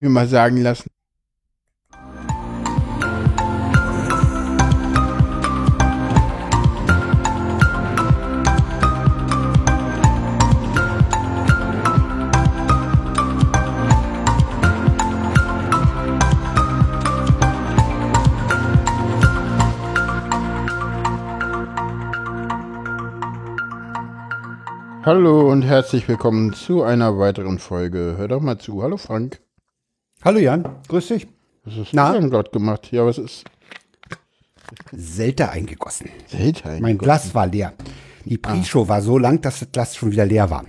mir mal sagen lassen. Hallo und herzlich willkommen zu einer weiteren Folge. Hör doch mal zu. Hallo Frank. Hallo Jan, grüß dich. Was hast Na? du denn gerade gemacht? Ja, was ist Selter eingegossen. Seltein? Mein Glas war leer. Die Pre-Show war so lang, dass das Glas schon wieder leer war.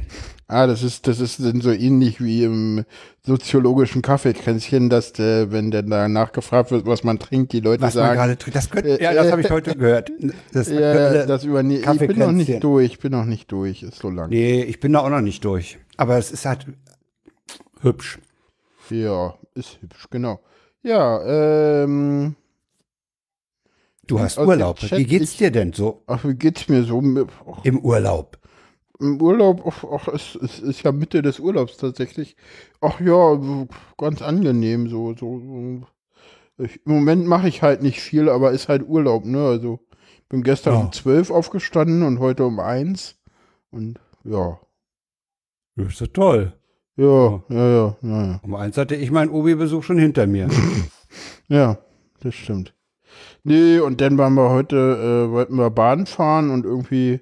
Ah, das ist, das ist dann so ähnlich wie im soziologischen Kaffeekränzchen, dass der, wenn denn da nachgefragt wird, was man trinkt, die Leute Was man sagen, gerade trinkt. Das könnte, Äh, ja, das äh, habe ich heute gehört. Das ja, das überne Ich bin noch nicht durch, ich bin noch nicht durch, ist so lang. Nee, ich bin da auch noch nicht durch. Aber es ist halt hübsch. Ja, ist hübsch, genau. Ja, ähm, Du hast Urlaub. Chat, Wie geht's ich- dir denn so ach, wie geht's mir so? Ach, im Urlaub? Im Urlaub, ach, ach, es, es ist ja Mitte des Urlaubs tatsächlich. Ach ja, ganz angenehm so. so. Ich, Im Moment mache ich halt nicht viel, aber ist halt Urlaub, ne? Also bin gestern Ja. um 12 aufgestanden und heute um 1. Und ja, Das ist ja toll. Ja, ja, ja, ja, ja. Um eins hatte ich meinen Obi-Besuch schon hinter mir. Ja, das stimmt. Nee, und dann waren wir heute, äh, wollten wir Bahn fahren und irgendwie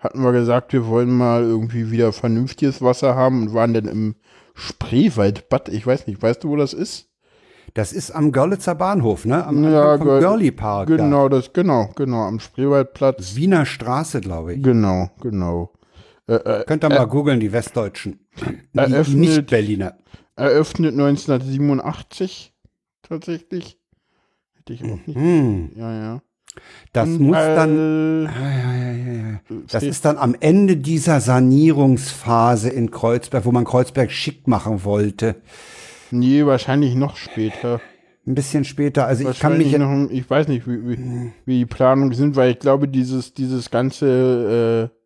hatten wir gesagt, wir wollen mal irgendwie wieder vernünftiges Wasser haben und waren dann im Spreewaldbad. Ich weiß nicht, weißt du, wo das ist? Das ist am Görlitzer Bahnhof, ne? Am Ja, vom Görli Park. da. Genau, das, genau, genau, am Spreewaldplatz. Wiener Straße, glaube ich. Genau, genau. Äh, äh, Könnt ihr mal googeln, die Westdeutschen. Eröffnet- Nicht-Berliner. eröffnet 1987 tatsächlich. Hätte ich auch nicht. Hm, Ja, ja. das Und, muss äh, dann. Ja, ja, ja, ja, ja. Das ist dann am Ende dieser Sanierungsphase in Kreuzberg, wo man Kreuzberg schick machen wollte. Nee, wahrscheinlich noch später. Ein bisschen später. Also ich kann mich. Noch, ich weiß nicht, wie, wie, wie die Planungen sind, weil ich glaube, dieses, dieses ganze, äh,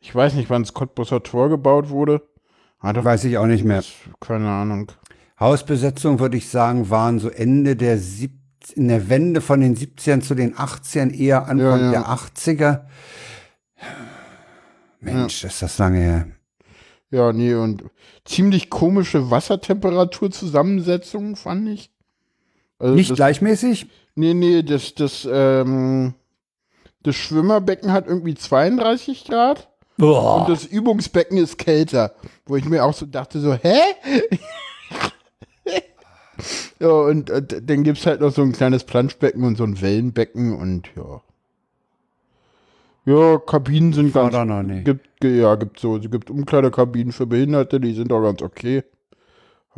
ich weiß nicht, wann das Cottbusser Tor gebaut wurde. Ah, doch, Weiß ich auch nicht mehr. keine Ahnung. Hausbesetzung, würde ich sagen, waren so Ende der sieb in der Wende von den 70ern zu den 80ern, eher Anfang Ja, ja. der 80er. Mensch, ist das lange her. Ja, nee, und ziemlich komische Wassertemperaturzusammensetzung, fand ich. Also Nicht das, gleichmäßig? Nee, nee, das, das, ähm, das Schwimmerbecken hat irgendwie 32 Grad Boah. und das Übungsbecken ist kälter. Wo ich mir auch so dachte, so, hä? ja, und, äh, dann gibt's halt noch so ein kleines Planschbecken und so ein Wellenbecken und ja. Ja, Kabinen sind War ganz noch nicht. Gibt, ja, gibt so, es gibt Umkleidekabinen für Behinderte, die sind auch ganz okay.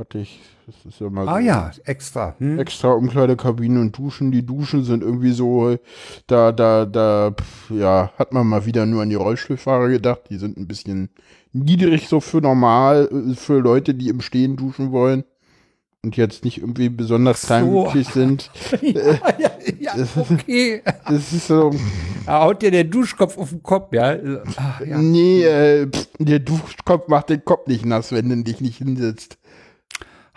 Hatte ich, das ist ja mal Ah so ja, extra. Hm? extra Umkleidekabinen und Duschen. Die Duschen sind irgendwie so, da, da, da, pf, ja, hat man mal wieder nur an die Rollstuhlfahrer gedacht. Die sind ein bisschen niedrig so für normal, für Leute, die im Stehen duschen wollen. Und jetzt nicht irgendwie besonders so. kleinmütig sind. ja, ja, ja, okay. Das ist so, Da haut dir der Duschkopf auf den Kopf, ja. Ach, ja. nee, äh, pf, der Duschkopf macht den Kopf nicht nass, wenn du dich nicht hinsetzt.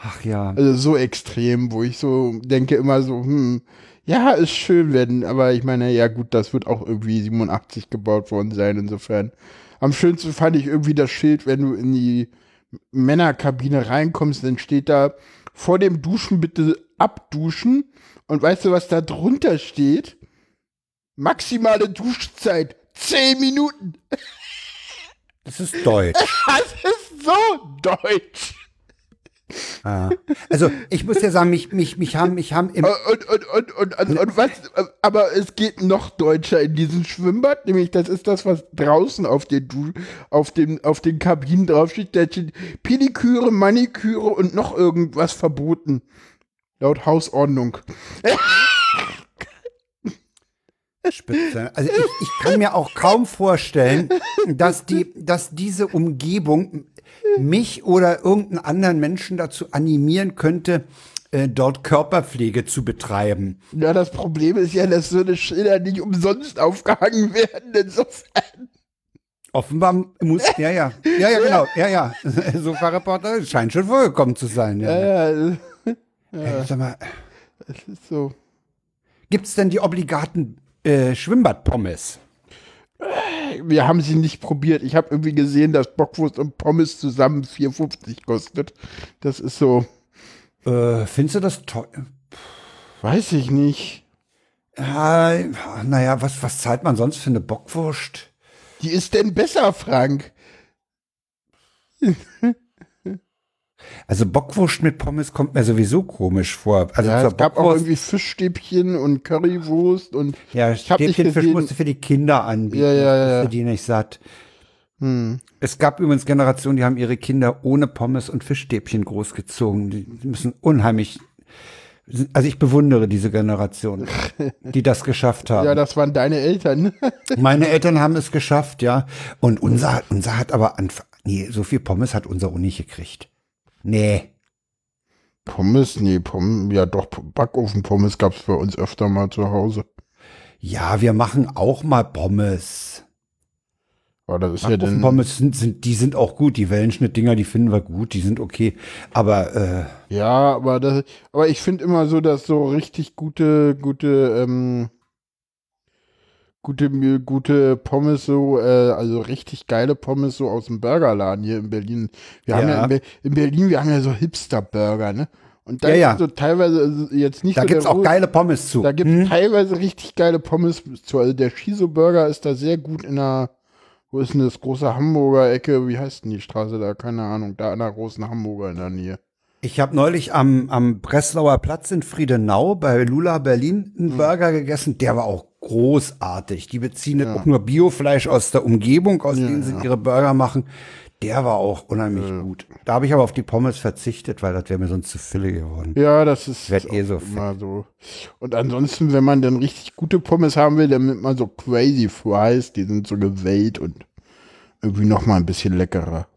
Ach ja. Also so extrem, wo ich so denke immer so, hm, ja, ist schön werden, aber ich meine, ja gut, das wird auch irgendwie 87 gebaut worden sein, insofern. Am schönsten fand ich irgendwie das Schild, wenn du in die Männerkabine reinkommst, dann steht da vor dem Duschen bitte abduschen und weißt du, was da drunter steht? Maximale Duschzeit, 10 Minuten. Das ist deutsch. Das ist so deutsch. Ja. Also ich muss ja sagen, mich, mich, mich haben, mich haben im Und, und, und, und, und, und was, aber es geht noch deutscher in diesem Schwimmbad, nämlich das ist das, was draußen auf den, Du- auf den, auf den Kabinen draufsteht. Da steht Pediküre, Maniküre und noch irgendwas verboten. Laut Hausordnung. Spitze. Also ich, ich kann mir auch kaum vorstellen, dass die, dass diese Umgebung mich oder irgendeinen anderen Menschen dazu animieren könnte, äh, dort Körperpflege zu betreiben. Ja, das Problem ist ja, dass so eine Schilder nicht umsonst aufgehangen werden. Insofern. Offenbar muss, ja, ja, ja, ja, genau, ja, ja. Sofa-Reporter scheint schon vorgekommen zu sein. Ja, Ja, ja, Ey, sag mal, es ist so. gibt's denn die obligaten äh, Schwimmbadpommes? Wir haben sie nicht probiert. Ich habe irgendwie gesehen, dass Bockwurst und Pommes zusammen 4,50 kostet. Das ist so, Äh, findest du das toll? weiß ich nicht. Ja, naja, was, was zahlt man sonst für eine Bockwurst? Die ist denn besser, Frank? Also Bockwurst mit Pommes kommt mir sowieso komisch vor. Also Ja, es gab auch irgendwie Fischstäbchen und Currywurst und ja, ich hab nicht Stäbchenfisch gesehen- musst du für die Kinder anbieten. Ja, ja, ja. Für die nicht satt. hm. Es gab übrigens Generationen, die haben ihre Kinder ohne Pommes und Fischstäbchen großgezogen. Die müssen unheimlich. Also ich bewundere diese Generation, die das geschafft haben. ja, das waren deine Eltern. Meine Eltern haben es geschafft, ja. Und unser, unser hat aber an, nee, so viel Pommes hat unser auch nicht gekriegt. Nee. Pommes, nee, Pommes, ja doch, Backofen-Pommes gab es bei uns öfter mal zu Hause. Ja, wir machen auch mal Pommes. Aber das ist ja dann, Pommes sind, sind, die sind auch gut. Die Wellenschnittdinger, die finden wir gut, die sind okay. Aber äh, ja, aber das, aber ich finde immer so, dass so richtig gute, gute, ähm, gute, gute Pommes so, äh, also richtig geile Pommes so aus dem Burgerladen hier in Berlin. Wir haben Ja. ja in, Be in Berlin, wir haben ja so Hipster-Burger, ne? Und da Ja, ja. so teilweise also jetzt nicht da so gibt's auch geile Pommes zu. Da gibt es Hm? teilweise richtig geile Pommes zu. Also der Shiso-Burger ist da sehr gut in der, wo ist denn das große Hamburger Ecke? Wie heißt denn die Straße da? Keine Ahnung. Da an der großen Hamburger in der Nähe. Ich habe neulich am, am Breslauer Platz in Friedenau bei Lula Berlin einen Hm. Burger gegessen. Der war auch großartig. Die beziehen nicht auch nur Biofleisch aus der Umgebung, aus denen sie ihre Burger machen. Der war auch unheimlich gut. Da habe ich aber auf die Pommes verzichtet, weil das wäre mir sonst zu viele geworden. Ja, das ist Werd eh so immer so. Und ansonsten, wenn man dann richtig gute Pommes haben will, dann nimmt man so Crazy Fries. Die sind so gewellt und irgendwie noch mal ein bisschen leckerer.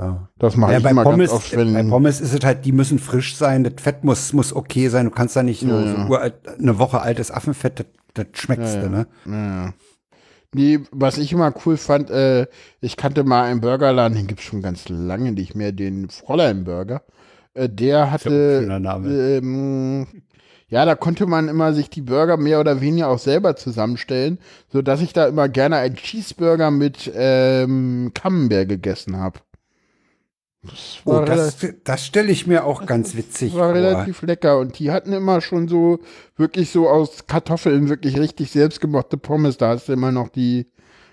Ja. Das mache Ja, ich bei immer Pommes, ganz oft, wenn bei Pommes ist es halt, die müssen frisch sein, das Fett muss, muss okay sein. Du kannst da nicht nur Ja, so uralt, eine Woche altes Affenfett, das, das schmeckst du, ne? Ja. Nee, was ich immer cool fand, äh, ich kannte mal einen Burgerladen, den gibt's schon ganz lange nicht mehr, den Fräulein-Burger. Äh, der hatte, ähm, ja, da konnte man immer sich die Burger mehr oder weniger auch selber zusammenstellen, so dass ich da immer gerne einen Cheeseburger mit ähm, Camembert gegessen habe. Das Oh, war, das, das stelle ich mir auch ganz witzig war vor. relativ lecker und die hatten immer schon so wirklich so aus Kartoffeln wirklich richtig selbstgemachte Pommes. Da hast du immer noch die,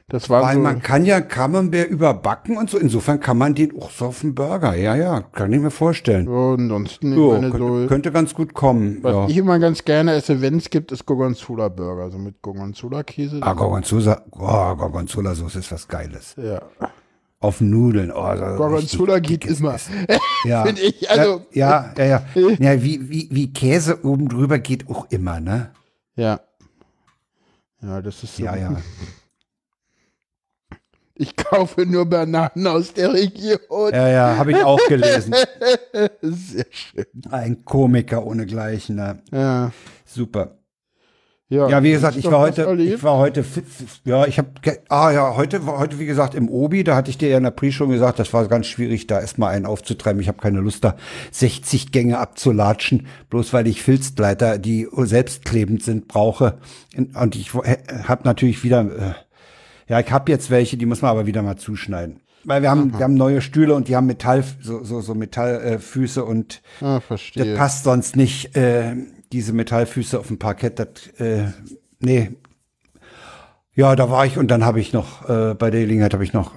das war Weil so. man kann ja Camembert überbacken und so. Insofern kann man den auch so auf den Burger. Ja, ja, kann ich mir vorstellen. Ja, ansonsten, Jo, meine, könnte, so, könnte ganz gut kommen. was Ja. ich immer ganz gerne esse, wenn es gibt, ist Gorgonzola-Burger, so mit Gorgonzola-Käse. Ah, Gorgonzola, oh, Gorgonzola-Soße ist was Geiles. ja. Auf Nudeln. Oh, Gorgonzola geht immer. Ja. Finde ich, also- ja, ja, ja. Ja, ja wie, wie, wie Käse oben drüber geht auch immer, ne? Ja. Ja, das ist so. Ja, ja. Ich kaufe nur Bananen aus der Region. Ja, ja, habe ich auch gelesen. Sehr schön. Ein Komiker ohnegleichen. Ne? Ja. Super. Ja, wie hast gesagt, ich war heute, ich war heute, ja, ich habe, ah ja, heute, heute wie gesagt im Obi, da hatte ich dir ja in der Pre schon gesagt, das war ganz schwierig, da erstmal einen aufzutreiben. Ich habe keine Lust, da 60 Gänge abzulatschen, bloß weil ich Filzgleiter, die selbstklebend sind, brauche. Und ich habe natürlich wieder, äh, ja, ich habe jetzt welche, die muss man aber wieder mal zuschneiden. Weil wir haben, wir haben neue Stühle und die haben Metall, so, so, so Metallfüße äh, und Ah, das passt sonst nicht, äh, diese Metallfüße auf dem Parkett. Das, äh, nee. Ja, da war ich und dann habe ich noch, äh, bei der Gelegenheit habe ich noch,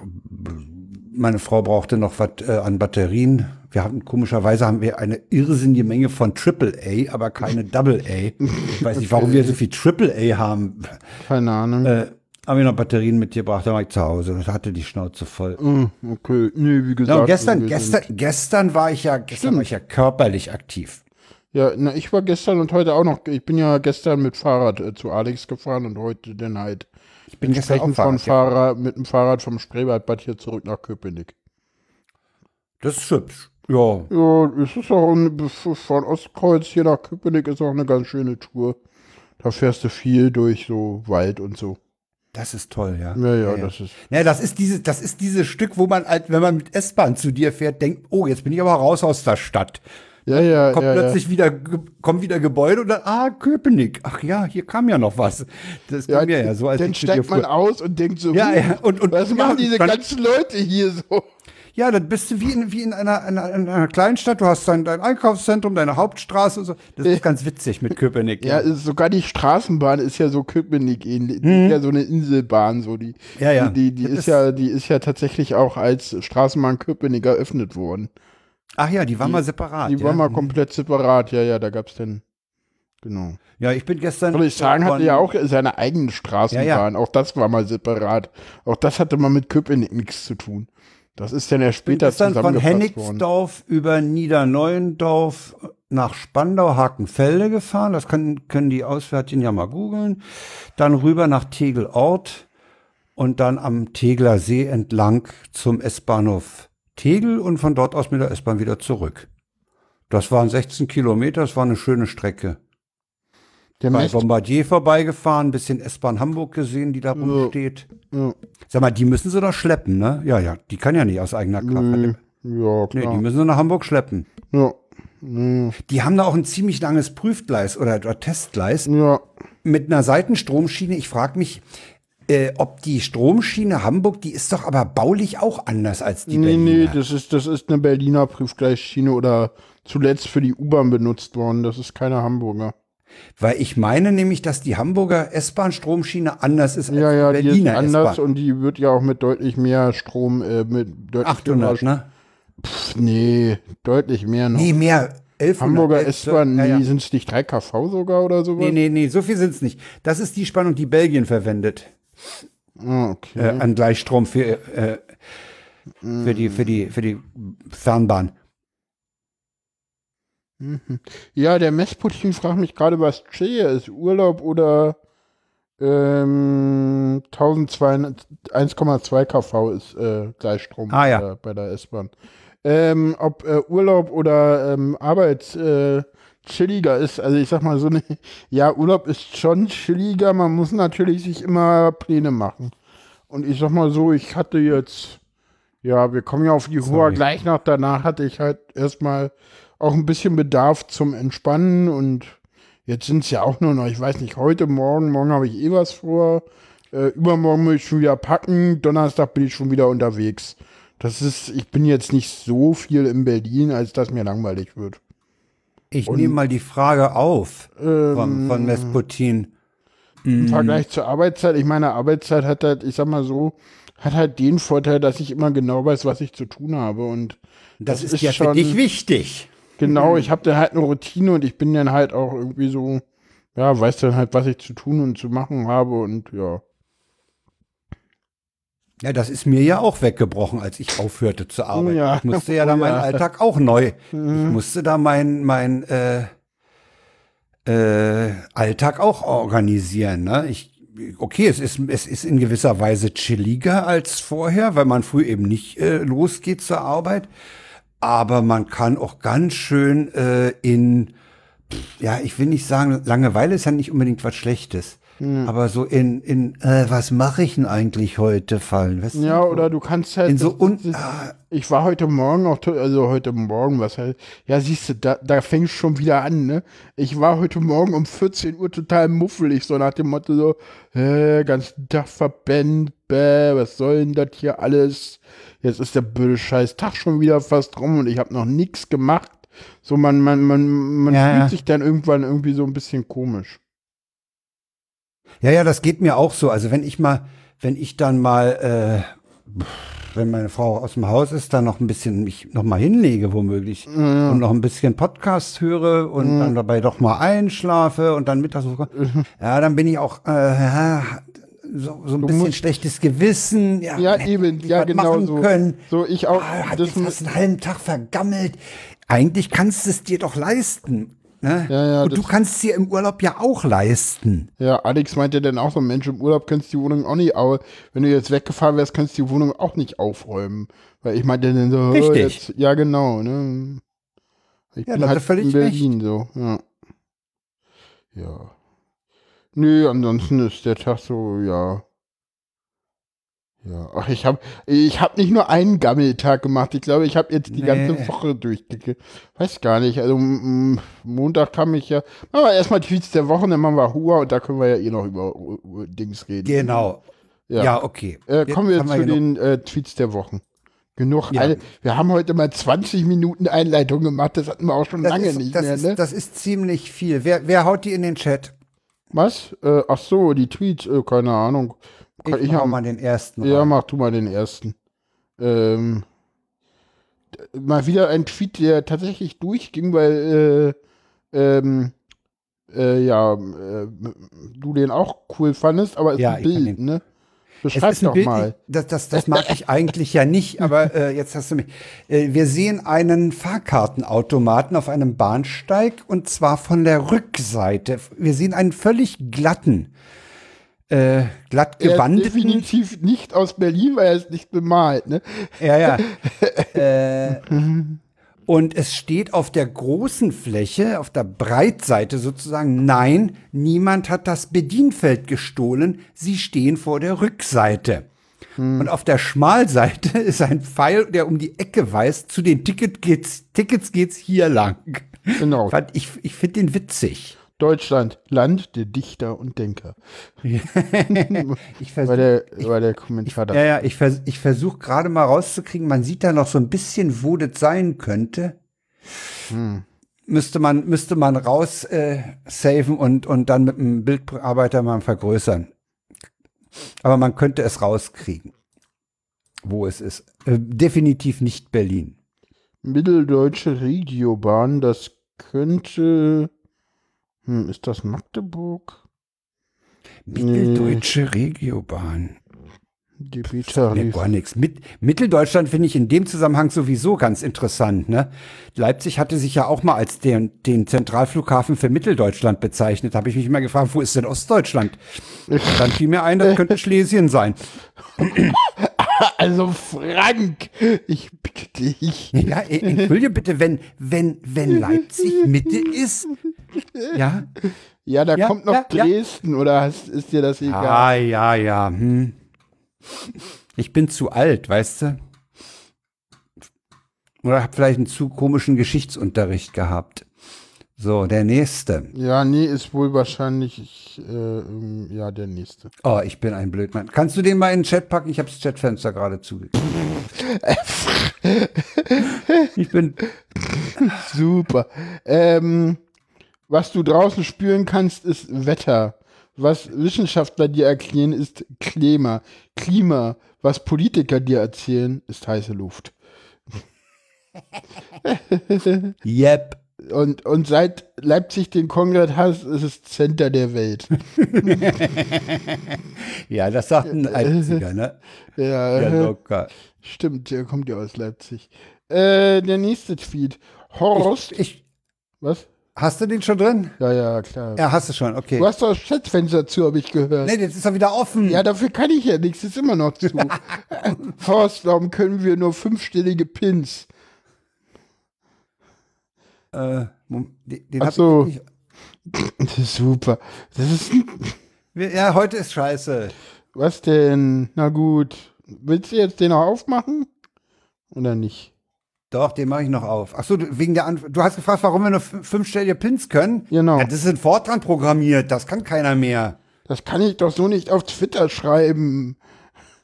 meine Frau brauchte noch was äh, an Batterien. Wir hatten, komischerweise haben wir eine irrsinnige Menge von Triple A, aber keine Double A. Ich weiß nicht, warum wir so viel Triple A haben. Keine Ahnung. Äh, habe ich noch Batterien mitgebracht, da war ich zu Hause und hatte die Schnauze voll. Hm, okay. Nee, wie gesagt. Ja, gestern, wir gestern, gestern war ich ja, gestern war ich ja körperlich aktiv. Ja, na, ich war gestern und heute auch noch. Ich bin ja gestern mit Fahrrad äh, zu Alex gefahren und heute dann halt. Ich bin gestern auch entsprechend von Fahrrad, ja. Fahrrad, mit dem Fahrrad vom Spreewaldbad hier zurück nach Köpenick. Das ist hübsch. Ja. Ja, es ist auch ein, von Ostkreuz hier nach Köpenick ist auch eine ganz schöne Tour. Da fährst du viel durch so Wald und so. Das ist toll, ja. Ja, ja, das ist. Ja, das ist dieses, das ist dieses Stück, wo man halt, wenn man mit S-Bahn zu dir fährt, denkt, oh, jetzt bin ich aber raus aus der Stadt. Ja, ja, Kommt ja, plötzlich wieder, ge- kommen wieder Gebäude und dann, ah, Köpenick. Ach ja, hier kam ja noch was. Das ja. ging mir ja so, als dann steigt man aus und denkt so, Ja, hm, ja, und- und- was ja, machen diese ganzen Leute hier so? Ja, dann bist du wie in, wie in einer, einer, einer Kleinstadt. Du hast dein, dein Einkaufszentrum, deine Hauptstraße und so. Das ist ganz witzig mit Köpenick. Ja, ist sogar die Straßenbahn ist ja so Köpenick ähnlich. Ist ja so eine Inselbahn, so die. Ja, ja. Die, die, die ist, ist- ja, die ist ja tatsächlich auch als Straßenbahn Köpenick eröffnet worden. Ach ja, die war mal separat. Die ja. war mal komplett separat, ja, ja, da gab's denn. Genau. Ja, ich bin gestern. Soll ich sagen, hatte ja auch seine eigene Straßenbahn. Ja, ja. Auch das war mal separat. Auch das hatte mal mit Köpenick nichts zu tun. Das ist dann ja später gestern von zusammengefasst worden. Hennigsdorf über Niederneuendorf nach Spandau, Hakenfelde gefahren. Das können, können die Auswärtigen ja mal googeln. Dann rüber nach Tegelort und dann am Tegler See entlang zum S-Bahnhof Tegel und von dort aus mit der S-Bahn wieder zurück. Das waren 16 Kilometer, das war eine schöne Strecke. Der Bei Bombardier vorbeigefahren, ein bisschen S-Bahn Hamburg gesehen, die da rumsteht. ja, Sag mal, die müssen sie doch schleppen, ne? Ja, ja, die kann ja nicht aus eigener Kraft. nö, ja, Nee, klar. die müssen sie nach Hamburg schleppen. ja, Die haben da auch ein ziemlich langes Prüfgleis oder, oder Testgleis ja, mit einer Seitenstromschiene. Ich frage mich, äh, ob die Stromschiene Hamburg, die ist doch aber baulich auch anders als die nee, nee, Berliner. das ist, das ist eine Berliner Prüfgleisschiene oder zuletzt für die U-Bahn benutzt worden. Das ist keine Hamburger. Weil ich meine nämlich, dass die Hamburger S-Bahn-Stromschiene anders ist als Ja, ja, die Berliner anders S-Bahn. und die wird ja auch mit deutlich mehr Strom, äh, mit deutlich 800, höherer- ne? Pff, nee, deutlich mehr noch. Nee, mehr. 1100. Hamburger 11, S-Bahn, ja, ja. nee, sind es nicht 3 kV sogar oder sowas? Nee, nee, nee, so viel sind's nicht. Das ist die Spannung, die Belgien verwendet. Ah, okay. Äh, an Gleichstrom für, äh, für die, für die, für die Fernbahn. Ja, der Messputin fragt mich gerade, was chillier ist. Urlaub oder ähm, 1200 1,2 kV ist äh, Gleichstrom Ah, ja. bei der- S-Bahn. Ähm, ob äh, Urlaub oder ähm, Arbeit äh, chilliger ist, also ich sag mal so, ne, ja, Urlaub ist schon chilliger, man muss natürlich sich immer Pläne machen. Und ich sag mal so, ich hatte jetzt, ja, wir kommen ja auf die Sorry. gleich noch, danach hatte ich halt erstmal auch ein bisschen Bedarf zum Entspannen und jetzt sind es ja auch nur noch, ich weiß nicht, heute, morgen, morgen habe ich eh was vor, äh, übermorgen muss ich schon wieder packen, Donnerstag bin ich schon wieder unterwegs. Das ist, ich bin jetzt nicht so viel in Berlin, als dass mir langweilig wird. Ich nehme mal die Frage auf Ähm, von, von Vesputin. Im Mhm. Vergleich zur Arbeitszeit, ich meine, Arbeitszeit hat halt, ich sag mal so, hat halt den Vorteil, dass ich immer genau weiß, was ich zu tun habe und Das, das ist, ist ja für schon- dich wichtig. Genau, ich habe dann halt eine Routine und ich bin dann halt auch irgendwie so, ja, weiß dann halt, was ich zu tun und zu machen habe und ja. Ja, das ist mir ja auch weggebrochen, als ich aufhörte zu arbeiten. Ja. Ich musste ja da Oh, meinen ja. Alltag auch neu. Ich musste da mein, mein äh, äh, Alltag auch organisieren. Ne? Ich, okay, es ist, es ist in gewisser Weise chilliger als vorher, weil man früh eben nicht äh, losgeht zur Arbeit. Aber man kann auch ganz schön äh, in, ja, ich will nicht sagen, Langeweile ist ja nicht unbedingt was Schlechtes. Aber so in, in äh, was mache ich denn eigentlich heute fallen? Weißt du? Ja, oder du kannst halt. in so das- un das- ich war heute Morgen auch, also heute Morgen, was halt, ja, siehst du, da, da fängt schon wieder an, ne? Ich war heute Morgen um 14 Uhr total muffelig, so nach dem Motto so, äh, ganzen Tag verpennt, bäh, was soll denn das hier alles? Jetzt ist der blöde scheiß Tag schon wieder fast rum und ich habe noch nichts gemacht. So, man, man, man, man Ja, fühlt ja. sich dann irgendwann irgendwie so ein bisschen komisch. Ja, ja, das geht mir auch so. Also wenn ich mal, wenn ich dann mal, äh, wenn meine Frau aus dem Haus ist, dann noch ein bisschen mich noch mal hinlege womöglich und noch ein bisschen Podcast höre und dann dabei doch mal einschlafe und dann mittags, ja, dann bin ich auch äh, so, so ein bisschen musst- schlechtes Gewissen. Ja, Ja, eben, ja, genau machen so. Können. So, ich auch. Ah, hat das jetzt fast einen halben Tag vergammelt. Eigentlich kannst du es dir doch leisten. Ne? Ja, ja, und du kannst dir im Urlaub ja auch leisten. Ja, Alex meinte dann auch so, Mensch, im Urlaub kannst du die Wohnung auch nicht, au wenn du jetzt weggefahren wärst, kannst du die Wohnung auch nicht aufräumen. Weil ich meinte dann so, oh, Richtig. Jetzt, ja genau, ne. Ich Ja, bin halt völlig in Berlin so, ja. Ja. Nö, ansonsten ist der Tag so, ja. Ja, ach, ich habe ich hab nicht nur einen Gammeltag gemacht. Ich glaube, ich habe jetzt die Nee. ganze Woche durchgekriegt. Weiß gar nicht. Also Montag kam ich ja. Machen wir erstmal Tweets der Woche, dann machen wir Hua und da können wir ja eh noch über uh, Dings reden. Genau. Ja. Ja, okay. Äh, kommen wir haben zu den äh, Tweets der Wochen. Genug. Ja. Eine, wir haben heute mal 20 Minuten Einleitung gemacht. Das hatten wir auch schon das lange ist, nicht das mehr. ist, Ne? Das ist ziemlich viel. Wer, wer haut die in den Chat? Was? Äh, ach so, die Tweets. Äh, keine Ahnung. Ich, ich mach hab- mal den ersten. Ja, rein. mach du mal den ersten. Ähm, mal wieder ein Tweet, der tatsächlich durchging, weil äh, ähm, äh, ja, äh, du den auch cool fandest, aber es ist Ja, ein ich fand Bild, ne? Es Beschreib ist ein doch Bild, mal. Das, das, das mag ich eigentlich ja nicht, aber äh, jetzt hast du mich. Äh, wir sehen einen Fahrkartenautomaten auf einem Bahnsteig und zwar von der Rückseite. Wir sehen einen völlig glatten, äh, glatt gewandeten. definitiv nicht aus Berlin, weil er ist nicht bemalt, ne? Ja, ja. äh, und es steht auf der großen Fläche, auf der Breitseite sozusagen, nein, niemand hat das Bedienfeld gestohlen, sie stehen vor der Rückseite. Und auf der Schmalseite ist ein Pfeil, der um die Ecke weist, zu den Ticket geht's, Tickets geht's hier lang. Genau. Ich, ich finde den witzig. Deutschland, Land der Dichter und Denker. Ich War versuche der, war der Kommentar da. ja, ja, ich, vers ich versuche gerade mal rauszukriegen, man sieht da noch so ein bisschen, wo das sein könnte. Müsste man, müsste man raus äh, saven und, und dann mit einem Bildbearbeiter mal vergrößern. Aber man könnte es rauskriegen, wo es ist. Äh, definitiv nicht Berlin. Mitteldeutsche Regiobahn, das könnte. Hm, ist das Magdeburg? Mitteldeutsche Regiobahn. Die Nee, Tarif. gar nichts. Mit, Mitteldeutschland finde ich in dem Zusammenhang sowieso ganz interessant. Ne? Leipzig hatte sich ja auch mal als den, den Zentralflughafen für Mitteldeutschland bezeichnet. Habe ich mich mal gefragt, wo ist denn Ostdeutschland? Dann fiel mir ein, das könnte Schlesien sein. Also Frank, ich bitte dich. Ja, entschuldige bitte, wenn, wenn, wenn Leipzig Mitte ist. Ja, Ja, da Ja, kommt noch ja, ja. Dresden oder hast, ist dir das egal? Ah, ja, ja. Hm. Ich bin zu alt, weißt du? Oder hab vielleicht einen zu komischen Geschichtsunterricht gehabt. So, der nächste. Ja, nee, ist wohl wahrscheinlich ich, äh, ähm, ja der nächste. Oh, ich bin ein Blödmann. Kannst du den mal in den Chat packen? Ich habe das Chatfenster gerade zugekriegt. ich bin. Super. Ähm, was du draußen spüren kannst, ist Wetter. Was Wissenschaftler dir erklären, ist Klima. Klima. Was Politiker dir erzählen, ist heiße Luft. Yep. Und, und seit Leipzig den Kongress hat, ist es Center der Welt. Ja, das sagt ein Leipziger, ne? Ja, Ja, äh, locker. stimmt, der kommt ja aus Leipzig. Äh, der nächste Tweet. Horst. Ich, was? Hast du den schon drin? Ja, ja, klar. Ja, hast du schon, okay. Du hast doch das Chatfenster zu, habe ich gehört. Nee, jetzt ist er wieder offen. Ja, dafür kann ich ja nichts, ist immer noch zu. Horst, warum können wir nur fünfstellige Pins? Äh, den, den Ach so. ich nicht. Das ist super. Das ist. Ja, heute ist scheiße. Was denn? Na gut. Willst du jetzt den noch aufmachen? Oder nicht? Doch, den mache ich noch auf. Ach so, du- wegen der Antwort. Du hast gefragt, warum wir nur fün- fünfstellige Pins können? Genau. Ja, das ist in Fortran programmiert. Das kann keiner mehr. Das kann ich doch so nicht auf Twitter schreiben.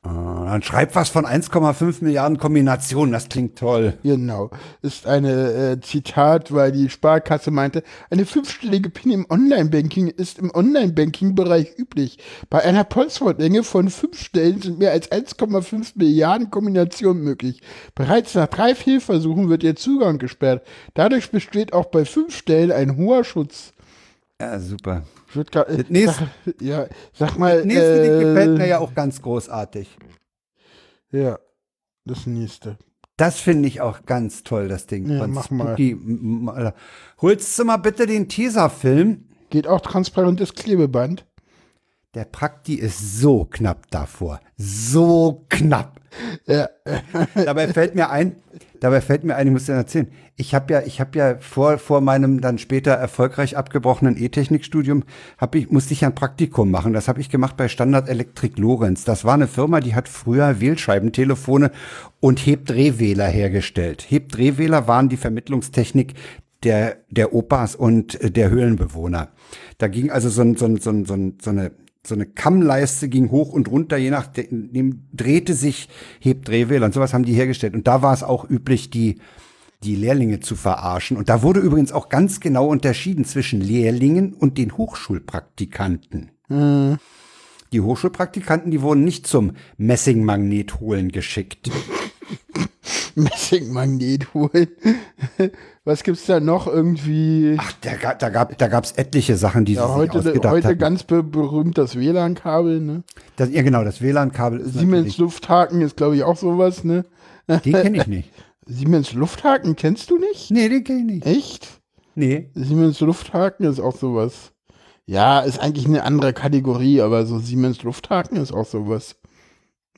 Ah, dann schreib was von 1,5 Milliarden Kombinationen. Das klingt toll. Genau. Ist eine äh, Zitat, weil die Sparkasse meinte, eine fünfstellige PIN im Online-Banking ist im Online-Banking-Bereich üblich. Bei einer Postwortlänge von fünf Stellen sind mehr als 1,5 Milliarden Kombinationen möglich. Bereits nach drei Fehlversuchen wird ihr Zugang gesperrt. Dadurch besteht auch bei fünf Stellen ein hoher Schutz. Ja, super. Ich würd gar, Das nächste- sag, ja, sag mal. Das nächste Ding äh, gefällt mir ja auch ganz großartig. Ja, das nächste. Das finde ich auch ganz toll, das Ding. Ja, mach mal. Spooky M- M- Holst du mal bitte den Teaser-Film? Geht auch transparentes Klebeband. Der Prakti ist so knapp davor. So knapp. Ja. dabei fällt mir ein, dabei fällt mir ein, ich muss dir erzählen. Ich habe ja, ich habe ja vor vor meinem dann später erfolgreich abgebrochenen E-Technikstudium habe ich musste ich ja ein Praktikum machen. Das habe ich gemacht bei Standard Elektrik Lorenz. Das war eine Firma, die hat früher Wählscheibentelefone und Hebdrehwähler hergestellt. Hebdrehwähler waren die Vermittlungstechnik der der Opas und der Höhlenbewohner. Da ging also so ein, so ein, so ein, so eine so eine Kammleiste ging hoch und runter, je nachdem drehte sich Hebdrehwähler und sowas haben die hergestellt. Und da war es auch üblich, die, die Lehrlinge zu verarschen. Und da wurde übrigens auch ganz genau unterschieden zwischen Lehrlingen und den Hochschulpraktikanten. Hm. Die Hochschulpraktikanten, die wurden nicht zum Messingmagnet holen geschickt. Messingmagnet holen. Was gibt's da noch irgendwie? Ach, da, da gab da gab's etliche Sachen, die ja, sie heute sich ausgedacht heute hatten. ganz be berühmt das WLAN-Kabel, ne? Das, ja, genau, das WLAN-Kabel ist Siemens Lufthaken ist, glaube ich, auch sowas, ne? den kenne ich nicht. Siemens Lufthaken kennst du nicht? Nee, den kenne ich nicht. Echt? Nee. Siemens Lufthaken ist auch sowas. Ja, ist eigentlich eine andere Kategorie, aber so Siemens Lufthaken ist auch sowas,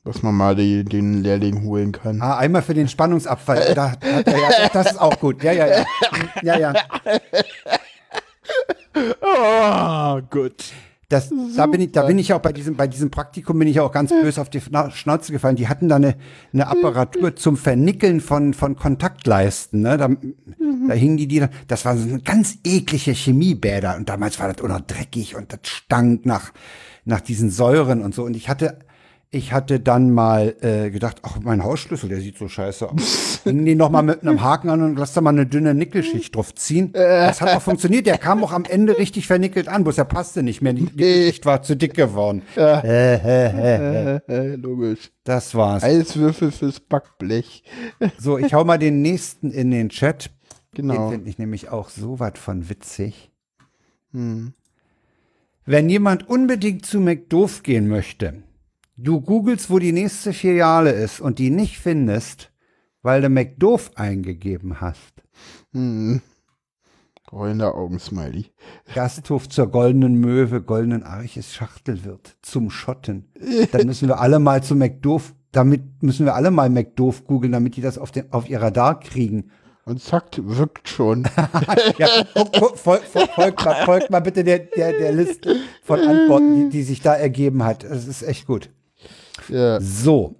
was man mal die, den Lehrling holen kann. Ah, einmal für den Spannungsabfall. Da, da, ja, ja, das ist auch gut. Ja, ja, ja. Ja, ja. Oh, gut. Das, da bin ich, da bin ich auch bei diesem, bei diesem Praktikum bin ich auch ganz böse auf die Schna- Schnauze gefallen. Die hatten da eine, eine Apparatur zum Vernickeln von, von Kontaktleisten, ne? Da, da hingen die, die, da- das waren so ganz eklige Chemiebäder und damals war das auch noch dreckig und das stank nach, nach diesen Säuren und so. Und ich hatte, ich hatte dann mal äh, gedacht, ach, mein Hausschlüssel, der sieht so scheiße aus. Hingen die noch mal mit einem Haken an und lass da mal eine dünne Nickelschicht drauf ziehen. Das hat auch funktioniert. Der kam auch am Ende richtig vernickelt an, bloß er passte nicht mehr. Die Nickelschicht war zu dick geworden. Äh, äh, äh, logisch. Das war's. Eiswürfel fürs Backblech. So, ich hau mal den nächsten in den Chat. Den Genau. finde ich nämlich auch so was von witzig. Hm. Wenn jemand unbedingt zu McDoof gehen möchte, du googelst, wo die nächste Filiale ist und die nicht findest, weil du McDoof eingegeben hast. Hm. Rollender Augensmiley. Gasthof zur goldenen Möwe, goldenen Arches Schachtelwirt, zum Schotten. Dann müssen wir alle mal zu McDoof, damit müssen wir alle mal McDoof googeln, damit die das auf, den, auf ihr Radar kriegen. Und zack, wirkt schon. Ja, guck, guck, fol, fol, folgt, mal, folgt mal bitte der, der, der Liste von Antworten, die, die sich da ergeben hat. Das ist echt gut. Ja. So.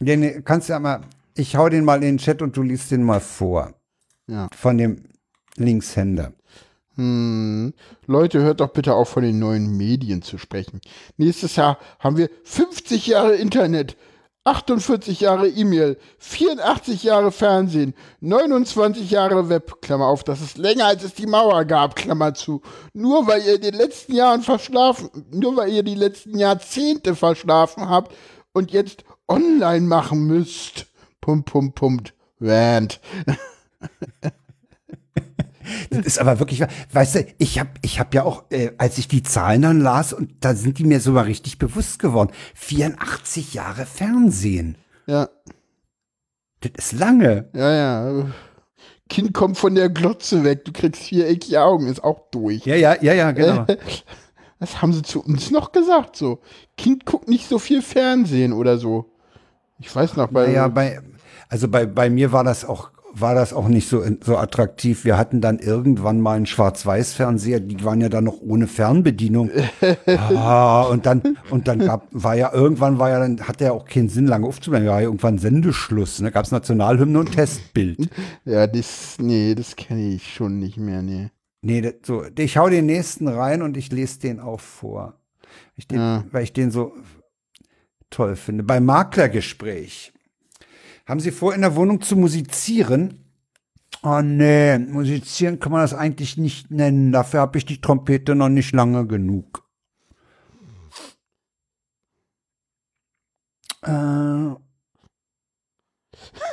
Den kannst du ja mal, ich hau den mal in den Chat und du liest den mal vor. Ja. Von dem Linkshänder. Hm. Leute, hört doch bitte auf, von den neuen Medien zu sprechen. Nächstes Jahr haben wir 50 Jahre Internet, 48 Jahre E-Mail, 84 Jahre Fernsehen, 29 Jahre Web, Klammer auf, das ist länger als es die Mauer gab, Klammer zu. Nur weil ihr den letzten Jahren verschlafen, nur weil ihr die letzten Jahrzehnte verschlafen habt und jetzt online machen müsst. Pump, pump, pumpt. Rant. Das ist aber wirklich, weißt du, ich habe ich hab ja auch, äh, als ich die Zahlen dann las, und da sind die mir sogar richtig bewusst geworden. 84 Jahre Fernsehen. Ja. Das ist lange. Ja, ja. Kind kommt von der Glotze weg, du kriegst viereckige Augen, ist auch durch. Ja, ja, ja, ja, genau. Was haben sie zu uns noch gesagt? So, Kind guckt nicht so viel Fernsehen oder so. Ich weiß noch, bei, Naja, bei, also bei, bei mir war das auch, war das auch nicht so, so attraktiv. Wir hatten dann irgendwann mal einen Schwarz-Weiß-Fernseher, die waren ja dann noch ohne Fernbedienung. ah, und dann, und dann gab, war ja, irgendwann war ja dann, hat ja auch keinen Sinn, lange aufzubleiben. War ja irgendwann Sendeschluss, ne? Gab's Nationalhymne und Testbild. ja, das, nee, das kenne ich schon nicht mehr, nee. Nee, das, so, ich hau den nächsten rein und ich lese den auch vor. Ich den, Ja. Weil ich den so toll finde. Beim Maklergespräch. Haben Sie vor, in der Wohnung zu musizieren? Oh nee, musizieren kann man das eigentlich nicht nennen. Dafür habe ich die Trompete noch nicht lange genug. Äh,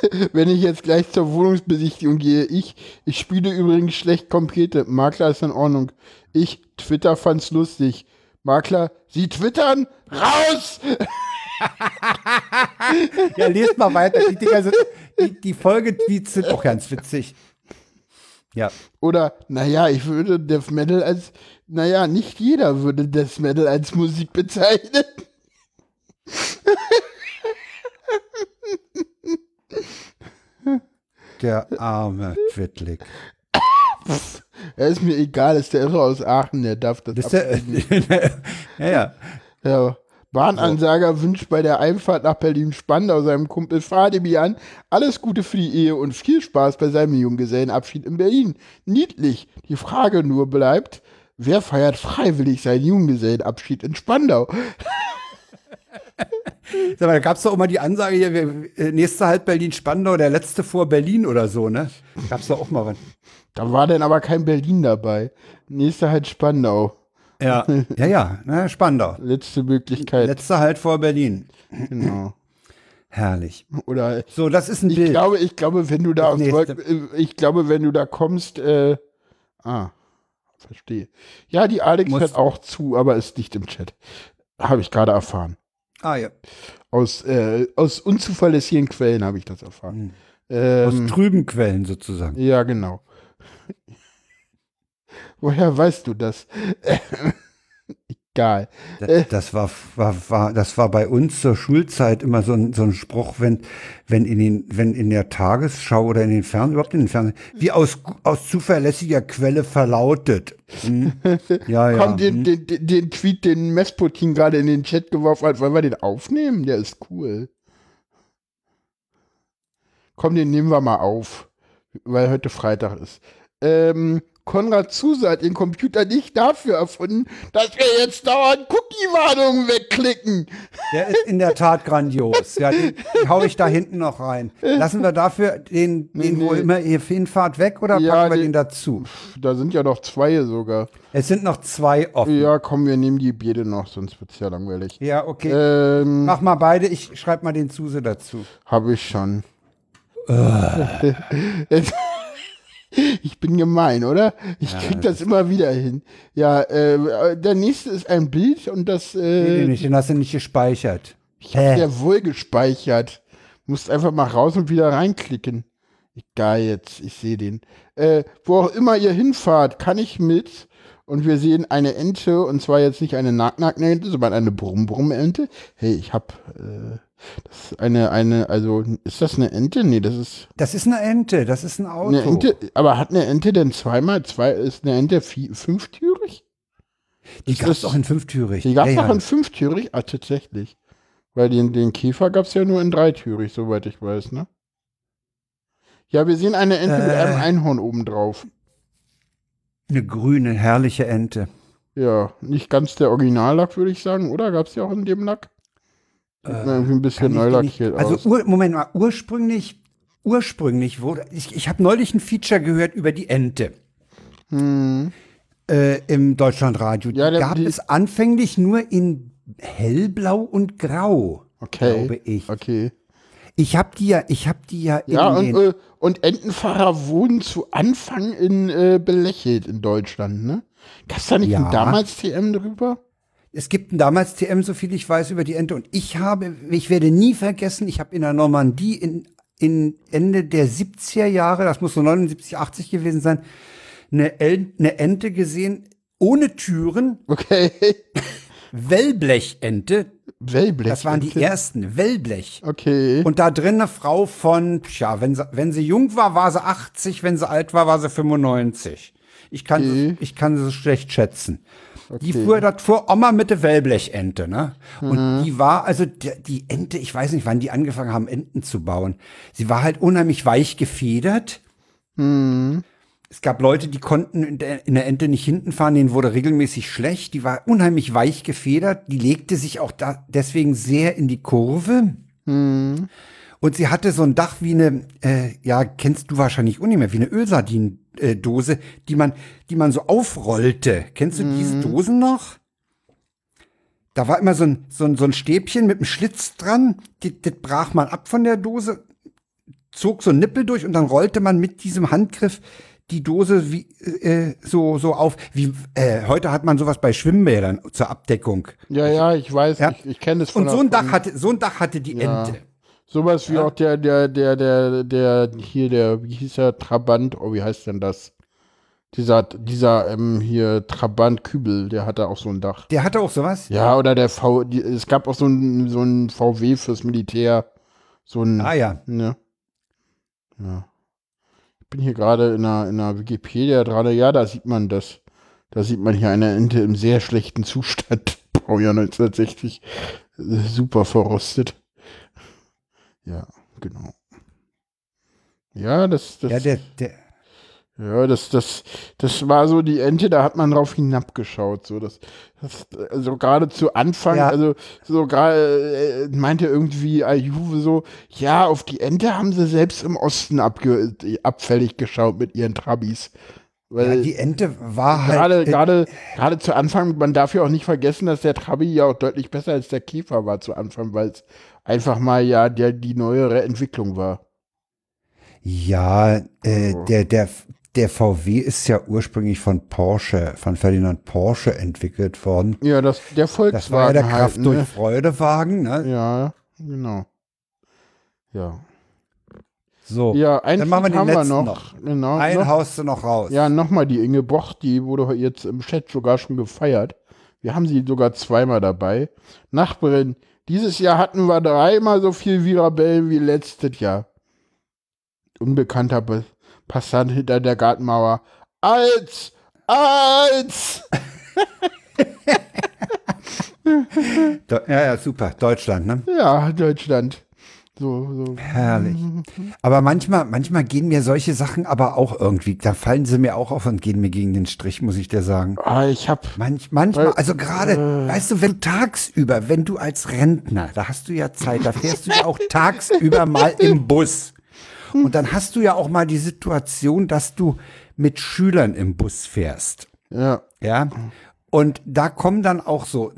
Wenn ich jetzt gleich zur Wohnungsbesichtigung gehe, ich, ich spiele übrigens schlecht Trompete. Makler ist in Ordnung. Ich, Twitter fand's lustig. Makler, Sie twittern, raus! ja, lest mal weiter. Die, Dinger sind, die, die Folgetweets sind auch ganz witzig. Ja. Oder, naja, ich würde Death Metal als, naja, nicht jeder würde Death Metal als Musik bezeichnen. Der arme Twittlick. Er ist mir egal, ist der Irre aus Aachen, der darf das Bist der, ja, ja. Ja. Bahnansager wünscht bei der Einfahrt nach Berlin-Spandau seinem Kumpel Fademi an, alles Gute für die Ehe und viel Spaß bei seinem Junggesellenabschied in Berlin. Niedlich. Die Frage nur bleibt, wer feiert freiwillig seinen Junggesellenabschied in Spandau? Sag mal, da gab es doch immer die Ansage hier, wir, äh, nächster Halt Berlin-Spandau, der letzte vor Berlin oder so, ne? Gab's doch auch mal was. Da war dann aber kein Berlin dabei. Nächster halt Spandau. Ja, ja, ja, ne, Spandau. Letzte Möglichkeit. Letzter Halt vor Berlin. genau. Herrlich. Oder So, das ist ein ich Bild. glaube, ich glaube, wenn du da aus nächste. Äh, ich glaube, wenn du da kommst, äh, ah, verstehe. Ja, die Alex Muss- hört auch zu, aber ist nicht im Chat. Habe ich gerade erfahren. ah ja. Aus, äh, aus unzuverlässigen Quellen habe ich das erfahren. Aus Ähm, trüben Quellen sozusagen. ja, genau. Woher weißt du das? Egal. Das, das war, war, war, das war bei uns zur Schulzeit immer so ein, so ein Spruch, wenn, wenn in den, wenn in der Tagesschau oder in den Fernsehen, überhaupt in den Fernsehen, wie aus, aus zuverlässiger Quelle verlautet. Hm? Ja, ja. Komm, den, hm. den, den, den Tweet, den Mesputin gerade in den Chat geworfen hat, wollen wir den aufnehmen? Der ist cool. Komm, den nehmen wir mal auf, weil heute Freitag ist. Ähm, Konrad Zuse hat den Computer nicht dafür erfunden, dass wir jetzt dauernd Cookie-Warnungen wegklicken. Der ist in der Tat grandios. Ja, den, den hau ich da hinten noch rein. Lassen wir dafür den, den Nee, wo nee. immer ihr hinfahrt weg oder Ja, packen wir den- den dazu? Da sind ja noch zwei sogar. Es sind noch zwei offen. Ja, komm, wir nehmen die beide noch, sonst wird's ja langweilig. Ja, okay. Ähm, Mach mal beide, ich schreib mal den Zuse dazu. Habe ich schon. ich bin gemein, oder? Ich krieg das immer wieder hin. Ja, äh, der nächste ist ein Bild und das Nee, äh, den nicht, den hast du nicht gespeichert. ich hab ja wohl gespeichert. Musst einfach mal raus und wieder reinklicken. Egal jetzt, ich sehe den. Äh, wo auch immer ihr hinfahrt, kann ich mit. Und wir sehen eine Ente, und zwar jetzt nicht eine Nack-Nack-Ente, sondern eine Brumm-Brumm-Ente. Hey, ich hab, äh, das ist eine, eine, also, ist das eine Ente? Nee, das ist Das ist eine Ente, das ist ein Auto. eine Ente. Aber hat eine Ente denn zweimal, zwei, ist eine Ente fünftürig? Die gab es auch in fünftürig. Die gab es ja, auch ja. in fünftürig? Ah, tatsächlich. Weil den, den Käfer gab es ja nur in dreitürig, soweit ich weiß, ne? Ja, wir sehen eine Ente mit Äh. einem Einhorn obendrauf. Eine grüne, herrliche Ente. Ja, nicht ganz der Originallack, würde ich sagen, oder? Gab es ja auch in dem Lack? Irgendwie ein bisschen Äh, neu lackiert Also ur, Moment mal, ursprünglich, ursprünglich wurde, ich, ich habe neulich ein Feature gehört über die Ente Hm. äh, im Deutschlandradio. Die Ja, der- gab die- es anfänglich nur in hellblau und grau, Okay. glaube ich. Okay. Ich habe die ja, ich habe die ja in Ja, und, den, äh, und Entenfahrer wurden zu Anfang in äh, belächelt in Deutschland, ne? Gab's da nicht Ja. damals TM drüber? Es gibt ein damals TM, so viel ich weiß, über die Ente. Und ich habe, ich werde nie vergessen, ich habe in der Normandie in, in Ende der 70er Jahre, das muss so 79, 80 gewesen sein, eine, El eine Ente gesehen, ohne Türen, Okay. Wellblechente. Wellblech. Das waren die ersten, Wellblech. Okay. Und da drin eine Frau von, tja, wenn sie, wenn sie jung war, war sie 80, wenn sie alt war, war sie 95. Ich kann, Okay. ich kann sie schlecht schätzen. Die fuhr, das fuhr Oma mit der Wellblechente, ne? Und die war, also die, die Ente, ich weiß nicht, wann die angefangen haben, Enten zu bauen. Sie war halt unheimlich weich gefedert. Es gab Leute, die konnten in der, in der Ente nicht hinten fahren, denen wurde regelmäßig schlecht. Die war unheimlich weich gefedert. Die legte sich auch da deswegen sehr in die Kurve. Und sie hatte so ein Dach wie eine, äh, ja, kennst du wahrscheinlich auch nicht mehr, wie eine Ölsardin-Dose, die man, die man so aufrollte. Kennst du diese Dosen noch? Da war immer so ein, so ein, so ein Stäbchen mit einem Schlitz dran. Das, das brach man ab von der Dose, zog so ein Nippel durch und dann rollte man mit diesem Handgriff die Dose wie, äh, so, so auf. Wie, äh, heute hat man sowas bei Schwimmbädern zur Abdeckung. Ja, ja, ich weiß, Ja. ich, ich kenne es von Und so ein Dach hatte, so ein Dach hatte die Ja. Ente. Sowas wie auch der, der, der, der, der, hier, der, wie hieß der, Trabant, oh, wie heißt denn das? Dieser, dieser, ähm, hier, Trabant Kübel, der hatte auch so ein Dach. Der hatte auch sowas? Ja, oder der V, die, es gab auch so ein, so ein VW fürs Militär. So ein, Ah ja. ne? Ja. bin hier gerade in einer, in einer Wikipedia dran. Ja, da sieht man das. Da sieht man hier eine Ente im sehr schlechten Zustand. Baujahr 1960. Äh, Super verrostet. Ja, genau. Ja, das, das, Ja, der, der, ja, das, das, das war so die Ente, da hat man drauf hinabgeschaut. So, das, das also gerade zu Anfang, Ja. also so gerade äh, meinte irgendwie Ayuve so, ja, auf die Ente haben sie selbst im Osten abge abfällig geschaut mit ihren Trabis. ja, Weil die Ente war gerade, halt. gerade, gerade zu Anfang, man darf ja auch nicht vergessen, dass der Trabi ja auch deutlich besser als der Käfer war zu Anfang, weil es einfach mal ja der, die neuere Entwicklung war. Ja, äh, Oh. der, der, der VW ist ja ursprünglich von Porsche, von Ferdinand Porsche entwickelt worden. Ja, das, der Volkswagen Das war ja der halt, Kraft ne? durch Freudewagen, ne? Ja, genau. Ja. So. Ja, Dann machen wir den haben wir letzten noch. noch. Genau. Ein noch. haust du noch raus. Ja, nochmal die Inge Boch, die wurde jetzt im Chat sogar schon gefeiert. Wir haben sie sogar zweimal dabei. Nachbarin, dieses Jahr hatten wir dreimal so viel Virabellen wie letztes Jahr. Unbekannter Be Passant hinter der Gartenmauer. Als! Als! Ja, ja, super. Deutschland, ne? Ja, Deutschland. So, so. Herrlich. Aber manchmal, manchmal gehen mir solche Sachen aber auch irgendwie, da fallen sie mir auch auf und gehen mir gegen den Strich, muss ich dir sagen. Ah, ich hab. Manch, manchmal, Weil- also gerade, weißt du, wenn du tagsüber, wenn du als Rentner, da hast du ja Zeit, da fährst du ja auch tagsüber mal im Bus. Und dann hast du ja auch mal die Situation, dass du mit Schülern im Bus fährst. Ja. Ja. Und da kommen dann auch so,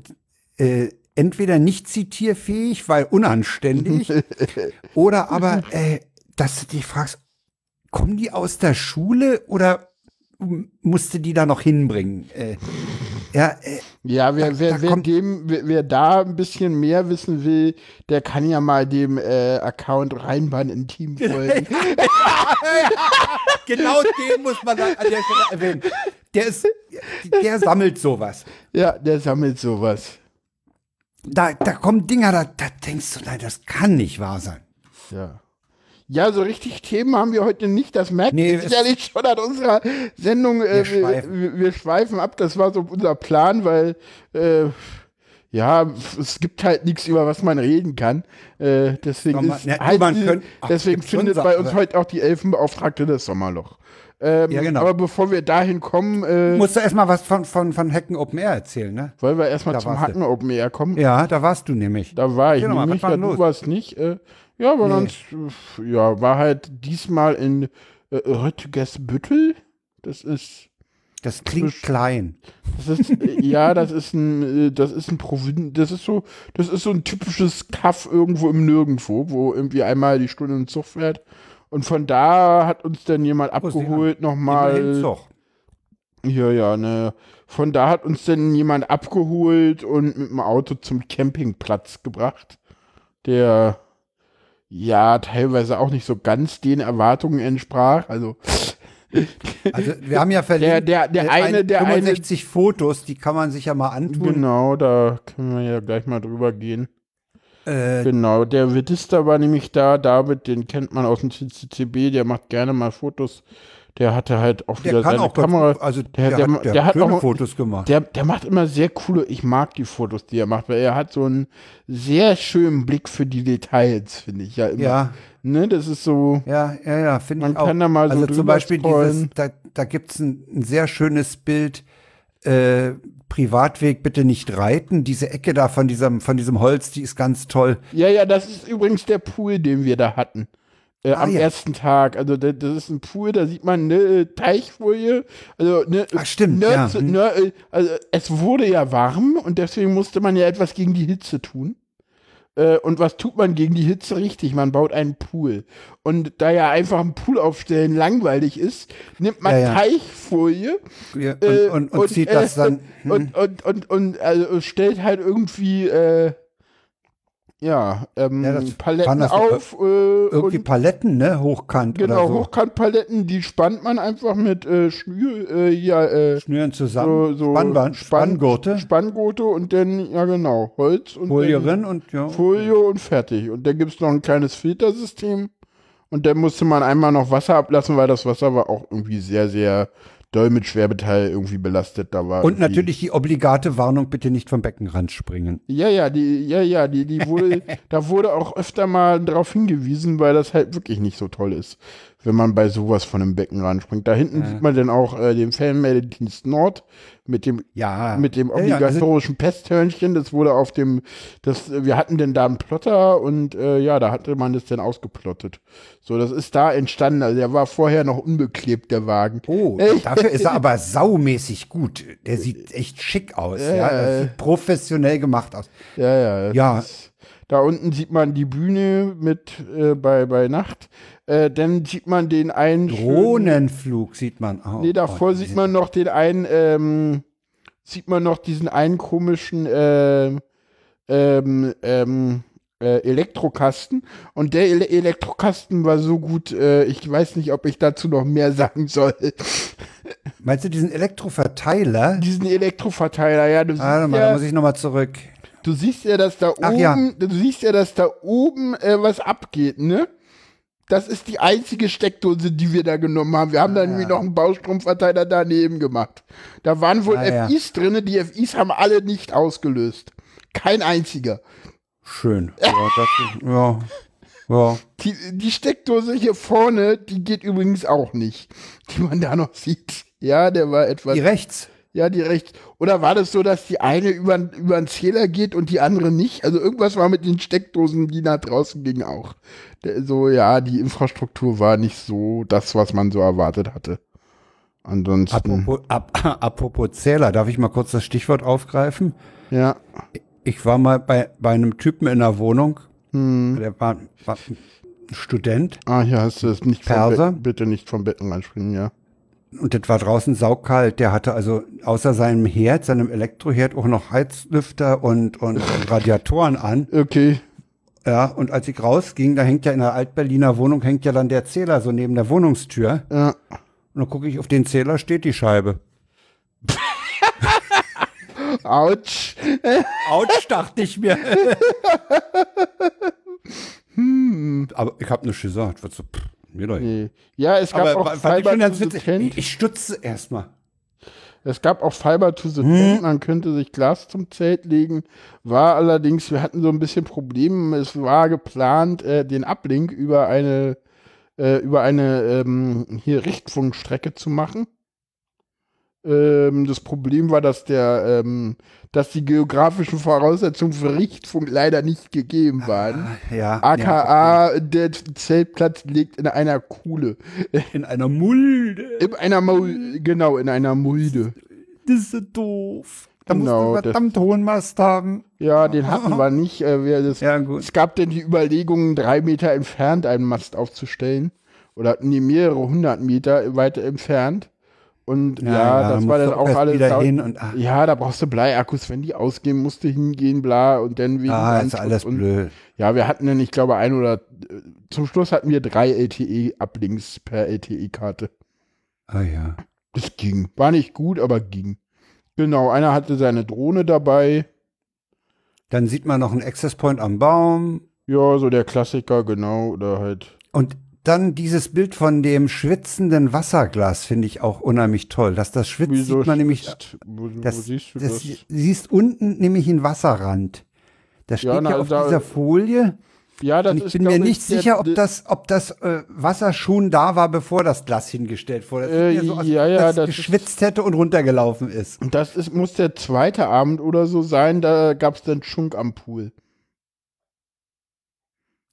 äh, entweder nicht zitierfähig, weil unanständig, oder aber, äh, dass du dich fragst, kommen die aus der Schule oder musste die da noch hinbringen? Äh, ja, äh, Ja, wer, Da- wer, da wer, dem, wer, wer da ein bisschen mehr wissen will, der kann ja mal dem äh, Account Rheinbahn Intim folgen. genau den muss man da an der Stelle erwähnen. Der ist, der sammelt sowas. ja, der sammelt sowas. Da, da kommen Dinger, da, da denkst du, nein, das kann nicht wahr sein. Ja. Ja, so richtig Themen haben wir heute nicht. Das merkt Nee, es- sicherlich schon an unserer Sendung. Äh, Wir wir, schweifen. wir, wir schweifen ab. Das war so unser Plan, weil äh, ja, es gibt halt nichts, über was man reden kann. Äh, deswegen man- ist ja, halt, man die- könnt- ach, deswegen findet bei uns heute auch die Elfenbeauftragte das Sommerloch. Ähm, Ja, genau. Aber bevor wir dahin kommen, äh, Musst du erstmal was von, von, von Hacken Open Air erzählen, ne? wollen wir erstmal zum du. Hacken Open Air kommen. Ja, da warst du nämlich. Da war ich mal, nämlich, ja, du warst nicht. Äh, ja, aber Nee. sonst, äh, ja, war halt diesmal in äh, Röttgesbüttel. Das ist, Das klingt Frisch. klein. das ist, ja, das ist ein, äh, das ist ein Provin, das ist so, das ist so ein typisches Kaff irgendwo im Nirgendwo, wo irgendwie einmal die Stunde ein Zug fährt. Und von da hat uns dann jemand abgeholt, nochmal. Ja, ja, ne. Von da hat uns dann jemand abgeholt und mit dem Auto zum Campingplatz gebracht, der ja teilweise auch nicht so ganz den Erwartungen entsprach. Also Also wir haben ja verlinkt, Der- der- der äh, eine- der eine- 65 Fotos, die kann man sich ja mal antun. genau, da können wir ja gleich mal drüber gehen. Äh, Genau, der Wittista war nämlich da, David, den kennt man aus dem CCCB, der macht gerne mal Fotos. Der hatte halt auch wieder seine auch ganz Kamera. gut, also der- der, der- hat, der, der hat auch- Fotos gemacht. Der, der macht immer sehr coole, ich mag die Fotos, die er macht, weil er hat so einen sehr schönen Blick für die Details, finde ich ja immer. ja, Ne, das ist so, ja, ja, ja, finde Man ich auch. kann da mal so also zum Beispiel scrollen. dieses, da, da gibt's ein, ein sehr schönes Bild, äh, Privatweg bitte nicht reiten. Diese Ecke da von diesem, von diesem Holz, die ist ganz toll. ja, ja, das ist übrigens der Pool, den wir da hatten. Äh, Ah, am ja. ersten Tag. Also da- das ist ein Pool, da sieht man eine Teichfolie. Also ne, Ach, stimmt, Nerds, ja. Hm. ne, äh, also es wurde ja warm und deswegen musste man ja etwas gegen die Hitze tun. Äh, und was tut man gegen die Hitze richtig? Man baut einen Pool. Und da ja einfach ein Pool aufstellen langweilig ist, nimmt man Ja, ja. Teichfolie Ja, und, äh, und, und, zieht das dann. hm. und, und, und, und also stellt halt irgendwie äh, ja, ähm, Ja, Paletten auf äh, irgendwie und Paletten, ne? Hochkant genau, so. Hochkantpaletten, die spannt man einfach mit äh, Schnür, äh, ja, äh, Schnüren zusammen. so, so Spannband, Spann- Spanngurte, Spanngurte und dann, ja genau, Holz und Folie dann rin und ja. Folie und fertig. Und dann gibt es noch ein kleines Filtersystem Und dann musste man einmal noch Wasser ablassen, weil das Wasser war auch irgendwie sehr, sehr doll mit Schwermetall irgendwie belastet. Da war Und irgendwie- natürlich die obligate Warnung, bitte nicht vom Beckenrand springen. Ja, ja, die, ja, ja, die, die wurde, da wurde auch öfter mal darauf hingewiesen, weil das halt wirklich nicht so toll ist, wenn man bei sowas von einem Becken ranspringt. Da hinten sieht man dann auch äh, den Fernmeldedienst Nord mit dem Ja. mit dem Ja, ja, also- obligatorischen Pesthörnchen. Das wurde auf dem, das, wir hatten denn da einen Plotter und äh, ja, da hatte man das dann ausgeplottet. So, das ist da entstanden. Also der war vorher noch unbeklebt, der Wagen. Oh, dafür ist er aber saumäßig gut. Der sieht echt schick aus. Ja, das sieht professionell gemacht aus. Ja, ja. Ja. Ist, da unten sieht man die Bühne mit äh, bei, bei Nacht. Äh, dann sieht man den einen. schönen- Drohnenflug sieht man auch. Nee, davor Oh, sieht man noch den einen, ähm, sieht man noch diesen einen komischen ähm, ähm, ähm, äh, Elektrokasten. Und der Ele Elektrokasten war so gut, äh, ich weiß nicht, ob ich dazu noch mehr sagen soll. Meinst du diesen Elektroverteiler? diesen Elektroverteiler, ja, du siehst Warte mal, ja, da muss ich nochmal zurück. Du siehst ja, dass da Ach oben, ja. du siehst ja, dass da oben äh, was abgeht, ne? Das ist die einzige Steckdose, die wir da genommen haben. Wir haben da nämlich noch einen Baustromverteiler daneben gemacht. Da waren wohl Ah, ja. FIs drinne, die FIs haben alle nicht ausgelöst. Kein einziger. Schön. Ja, ist, ja. ja. Die, die Steckdose hier vorne, die geht übrigens auch nicht, die man da noch sieht. Ja, der war etwas. Die rechts. Ja, die rechts. Oder war das so, dass die eine über, über den Zähler geht und die andere nicht? Also irgendwas war mit den Steckdosen, die nach draußen gingen auch. Der, so, ja, die Infrastruktur war nicht so das, was man so erwartet hatte. Ansonsten, Apropos, ap, apropos Zähler, darf ich mal kurz das Stichwort aufgreifen? ja. Ich war mal bei, bei einem Typen in der Wohnung, Hm. der war, war ein Student Ah, hier hast du es nicht Perser? Bett, bitte nicht vom Betten reinspringen, ja. Und das war draußen saukalt. Der hatte also außer seinem Herd, seinem Elektroherd auch noch Heizlüfter und, und, und Radiatoren an. Okay. Ja, und als ich rausging, da hängt ja in der Altberliner Wohnung, hängt ja dann der Zähler so neben der Wohnungstür. Ja. Und dann gucke ich auf den Zähler, steht die Scheibe. Autsch. Autsch, dachte ich mir. Aber ich habe nichts gesagt. Was so, pff, mir doch. Nee. Ja, es gab Aber auch Fiber to the. Tent. Ich stutze erstmal. Es gab auch Fiber to the Hm? Tent, man könnte sich Glas zum Zelt legen. War allerdings, wir hatten so ein bisschen Probleme. Es war geplant, äh, den Uplink über eine, äh, über eine ähm, hier Richtfunkstrecke zu machen. Ähm, das Problem war, dass der, ähm, dass die geografischen Voraussetzungen für Richtfunk leider nicht gegeben waren. Ja. ja AKA, der Zeltplatz liegt in einer Kuhle. in einer Mulde. In einer Mul genau, in einer Mulde. Das ist so doof. Da Genau, musst du verdammt hohen Mast haben. Ja, den hatten wir nicht. Äh, wir, das, Ja. Es gab denn die Überlegung, drei Meter entfernt einen Mast aufzustellen. Oder nee, mehrere hundert Meter weiter entfernt. Und ja, das musst war dann auch alles. da- und ja, da brauchst du Bleiakkus, wenn die ausgehen, musst du hingehen, bla, und dann wegen ah, ist alles und, blöd. Ja, wir hatten dann, ich glaube, ein oder äh, zum Schluss hatten wir drei LTE-Uplinks per LTE-Karte. Ah ja. Das ging. War nicht gut, aber ging. Genau, einer hatte seine Drohne dabei. Dann sieht man noch einen Access Point am Baum. Ja, so der Klassiker, genau. Oder halt. Und dann dieses Bild von dem schwitzenden Wasserglas finde ich auch unheimlich toll. Dass das schwitzt, Wieso sieht man nämlich. Wo, Das, wo siehst du das, das? siehst unten nämlich einen Wasserrand. Das steht Ja, ja, na, auf da- dieser Folie. Ja, das Und ich ist, bin mir nicht der- sicher, ob das, ob das äh, Wasser schon da war, bevor das Glas hingestellt wurde. Das Äh, mir so ja, ja, das das ist- geschwitzt hätte und runtergelaufen ist. Das ist, muss der zweite Abend oder so sein, da gab es dann Schunk am Pool.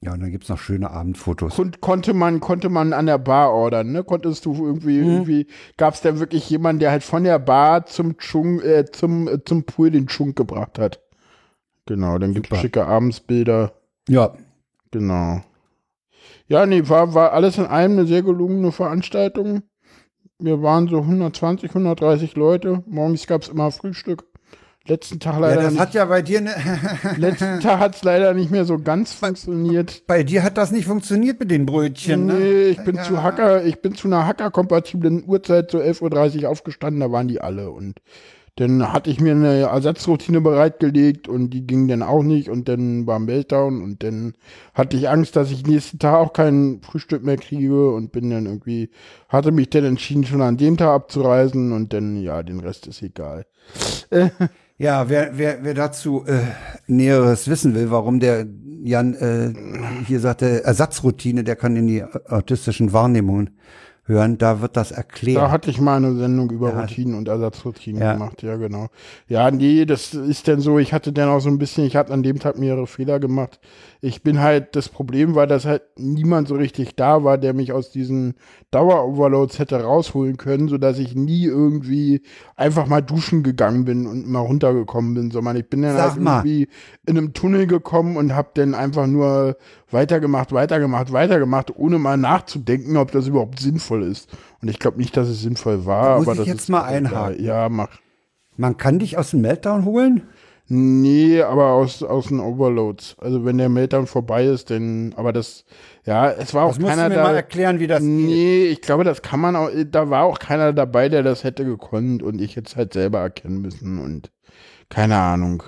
Ja, und dann gibt es noch schöne Abendfotos. Kon konnte man, konnte man an der Bar ordern, ne? Konntest du irgendwie, Mhm. irgendwie, gab es da wirklich jemanden, der halt von der Bar zum Chunk, äh, zum, äh, zum Pool den Schunk gebracht hat. Genau, dann gibt es schicke Abendsbilder. Ja, Genau. Ja, nee, war, war alles in allem eine sehr gelungene Veranstaltung. Wir waren so 120, 130 Leute. Morgens gab es immer Frühstück. Letzten Tag ja leider das nicht. hat ja bei dir, ne, Letzten Tag hat es leider nicht mehr so ganz funktioniert. bei dir hat das nicht funktioniert mit den Brötchen. Ne? Nee, ich bin Ja. zu Hacker, ich bin zu einer Hacker-kompatiblen Uhrzeit so 11.30 Uhr aufgestanden, da waren die alle und Dann hatte ich mir eine Ersatzroutine bereitgelegt und die ging dann auch nicht und dann war Meltdown und dann hatte ich Angst, dass ich nächsten Tag auch kein Frühstück mehr kriege und bin dann irgendwie, hatte mich dann entschieden, schon an dem Tag abzureisen und dann, ja, den Rest ist egal. Ja, wer, wer, wer dazu äh, Näheres wissen will, warum der Jan äh, hier sagte, Ersatzroutine, der kann in die autistischen Wahrnehmungen hören, da wird das erklärt. Da hatte ich mal eine Sendung über Ja. Routinen und Ersatzroutinen Ja. gemacht, ja genau. Ja, nee, das ist dann so, ich hatte dann auch so ein bisschen, ich hatte an dem Tag mehrere Fehler gemacht. Ich bin halt, das Problem war, dass halt niemand so richtig da war, der mich aus diesen Dauer-Overloads hätte rausholen können, sodass ich nie irgendwie einfach mal duschen gegangen bin und mal runtergekommen bin, sondern ich bin dann Sag halt mal. irgendwie in einem Tunnel gekommen und habe dann einfach nur weitergemacht, weitergemacht, weitergemacht, ohne mal nachzudenken, ob das überhaupt sinnvoll ist. Und ich glaube nicht, dass es sinnvoll war. muss aber ich das jetzt ist mal auch egal. einhaken. Ja, mach. Man kann dich aus dem Meltdown holen? Nee, aber aus, aus den Overloads. Also wenn der Meltdown vorbei ist, dann, aber das, ja, es war auch Das musst keiner du mir da. mal erklären, wie das geht. nee, ich glaube, das kann man auch, da war auch keiner dabei, der das hätte gekonnt und ich hätte es halt selber erkennen müssen und keine Ahnung.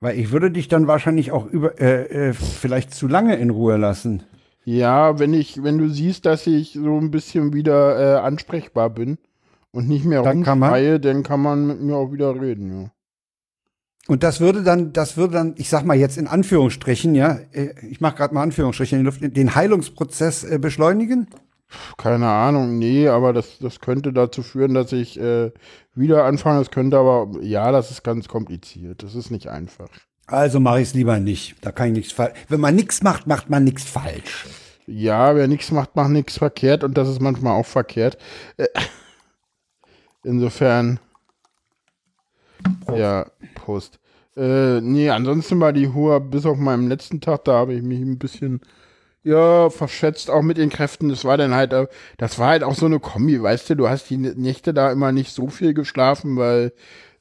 Weil ich würde dich dann wahrscheinlich auch über, äh, äh, vielleicht zu lange in Ruhe lassen. Ja, wenn ich, wenn du siehst, dass ich so ein bisschen wieder äh, ansprechbar bin und nicht mehr Dann rumschreie, dann kann man mit mir auch wieder reden, ja. Und das würde dann, das würde dann, ich sag mal jetzt in Anführungsstrichen, ja, äh, ich mache gerade mal Anführungsstriche in die Luft, den Heilungsprozess äh, beschleunigen? Keine Ahnung, nee, aber das, das könnte dazu führen, dass ich äh, wieder anfange. Das könnte aber, ja, das ist ganz kompliziert. Das ist nicht einfach. Also mache ich es lieber nicht. Da kann ich nichts falsch. Wenn man nichts macht, macht man nichts falsch. Ja, wer nichts macht, macht nichts verkehrt und das ist manchmal auch verkehrt. Äh, Insofern. Ja, Prost. Äh, nee, ansonsten war die Hua bis auf meinem letzten Tag, da habe ich mich ein bisschen, ja, verschätzt, auch mit den Kräften. Das war dann halt, äh, das war halt auch so eine Kombi, weißt du, du hast die Nächte da immer nicht so viel geschlafen, weil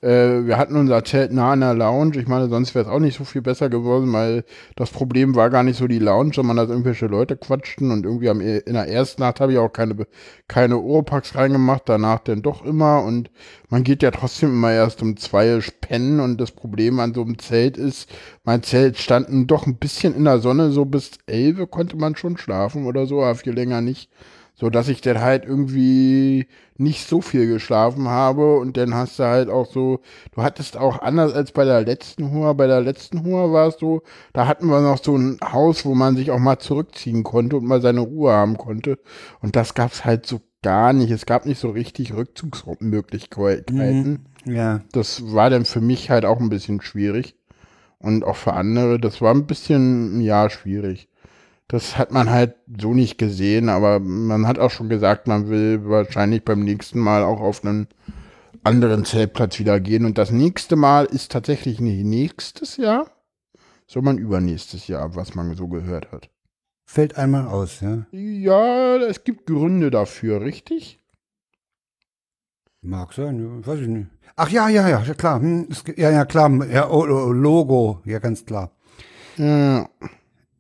äh, wir hatten unser Zelt nah an der Lounge. Ich meine, sonst wäre es auch nicht so viel besser geworden, weil das Problem war gar nicht so die Lounge, sondern dass irgendwelche Leute quatschten und irgendwie am, in der ersten Nacht habe ich auch keine, keine Oropax reingemacht, danach dann doch immer. Und man geht ja trotzdem immer erst um zwei pennen. Und das Problem an so einem Zelt ist, mein Zelt stand doch ein bisschen in der Sonne, so bis elf konnte man schon schlafen oder so, aber viel länger nicht so dass ich dann halt irgendwie nicht so viel geschlafen habe und dann hast du halt auch so, du hattest auch anders als bei der letzten Hua, bei der letzten Hua war es so, da hatten wir noch so ein Haus, wo man sich auch mal zurückziehen konnte und mal seine Ruhe haben konnte und das gab's halt so gar nicht, es gab nicht so richtig Rückzugsmöglichkeiten. Ja. Das war dann für mich halt auch ein bisschen schwierig und auch für andere, das war ein bisschen, ja, schwierig. Das hat man halt so nicht gesehen, aber man hat auch schon gesagt, man will wahrscheinlich beim nächsten Mal auch auf einen anderen Zeltplatz wieder gehen. Und das nächste Mal ist tatsächlich nicht nächstes Jahr, sondern übernächstes Jahr, was man so gehört hat. Fällt einmal aus, ja. Ja, es gibt Gründe dafür, richtig? Mag sein, weiß ich nicht. Ach ja, ja, ja, klar. Hm, es, ja, ja, klar. Ja, oh, oh, Logo, ja, ganz klar. Ja,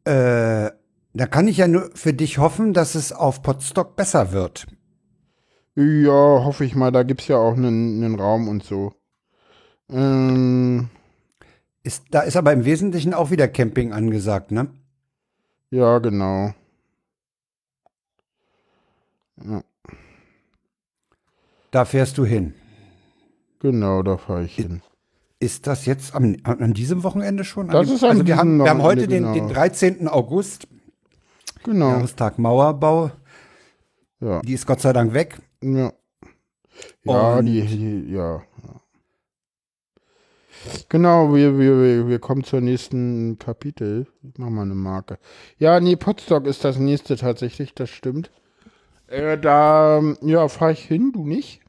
Äh, da kann ich ja nur für dich hoffen, dass es auf Potsdok besser wird. ja hoffe ich mal, da gibt's ja auch einen, einen Raum und so. Ähm, Ist, da ist aber im Wesentlichen auch wieder Camping angesagt, ne? ja, genau. Ja, Da fährst du hin. genau, da fahre ich hin. Ist das jetzt am, an diesem Wochenende schon? Das ist an also wir haben, wir haben heute Wochenende, den, den genau. 13. August, Genau. Jahrestag Mauerbau. Ja. Die ist Gott sei Dank weg. Ja. Ja, die, die ja. Genau, wir, wir, wir- kommen zur nächsten Kapitel. Ich mach mal eine Marke. Ja, nee, Potsdok ist das nächste tatsächlich, das stimmt. Äh, da, ja, fahre ich hin, du nicht?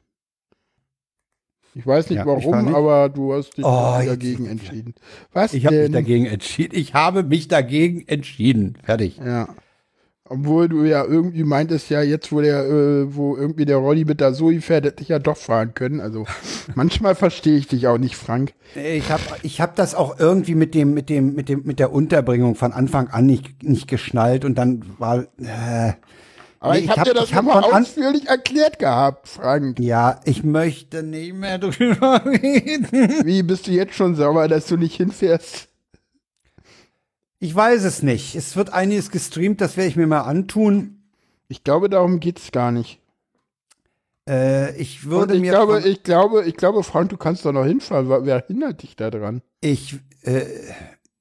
Ich weiß nicht Ja, fahr warum, nicht. aber du hast dich Oh, jetzt- dagegen entschieden. Was Ich habe mich dagegen entschieden. Ich habe mich dagegen entschieden. Fertig. Ja. Obwohl du ja irgendwie meintest, ja, jetzt, wo der, äh, wo irgendwie der Rolli mit der Zoe fährt, hätte ich ja doch fahren können. Also manchmal verstehe ich dich auch nicht, Frank. Ich habe ich hab das auch irgendwie mit dem, mit dem, mit dem, mit der Unterbringung von Anfang an nicht, nicht geschnallt und dann war, äh, Aber Nee, ich habe hab- dir das hab an- ausführlich erklärt gehabt, Frank. Ja, ich möchte nicht mehr drüber reden. Wie bist du jetzt schon sauer, dass du nicht hinfährst? Ich weiß es nicht. Es wird einiges gestreamt, das werde ich mir mal antun. Ich glaube, darum geht's gar nicht. Äh, ich würde ich mir. glaube, ich glaube, ich glaube, Frank, du kannst doch noch hinfahren. Wer hindert dich da dran? Ich, äh,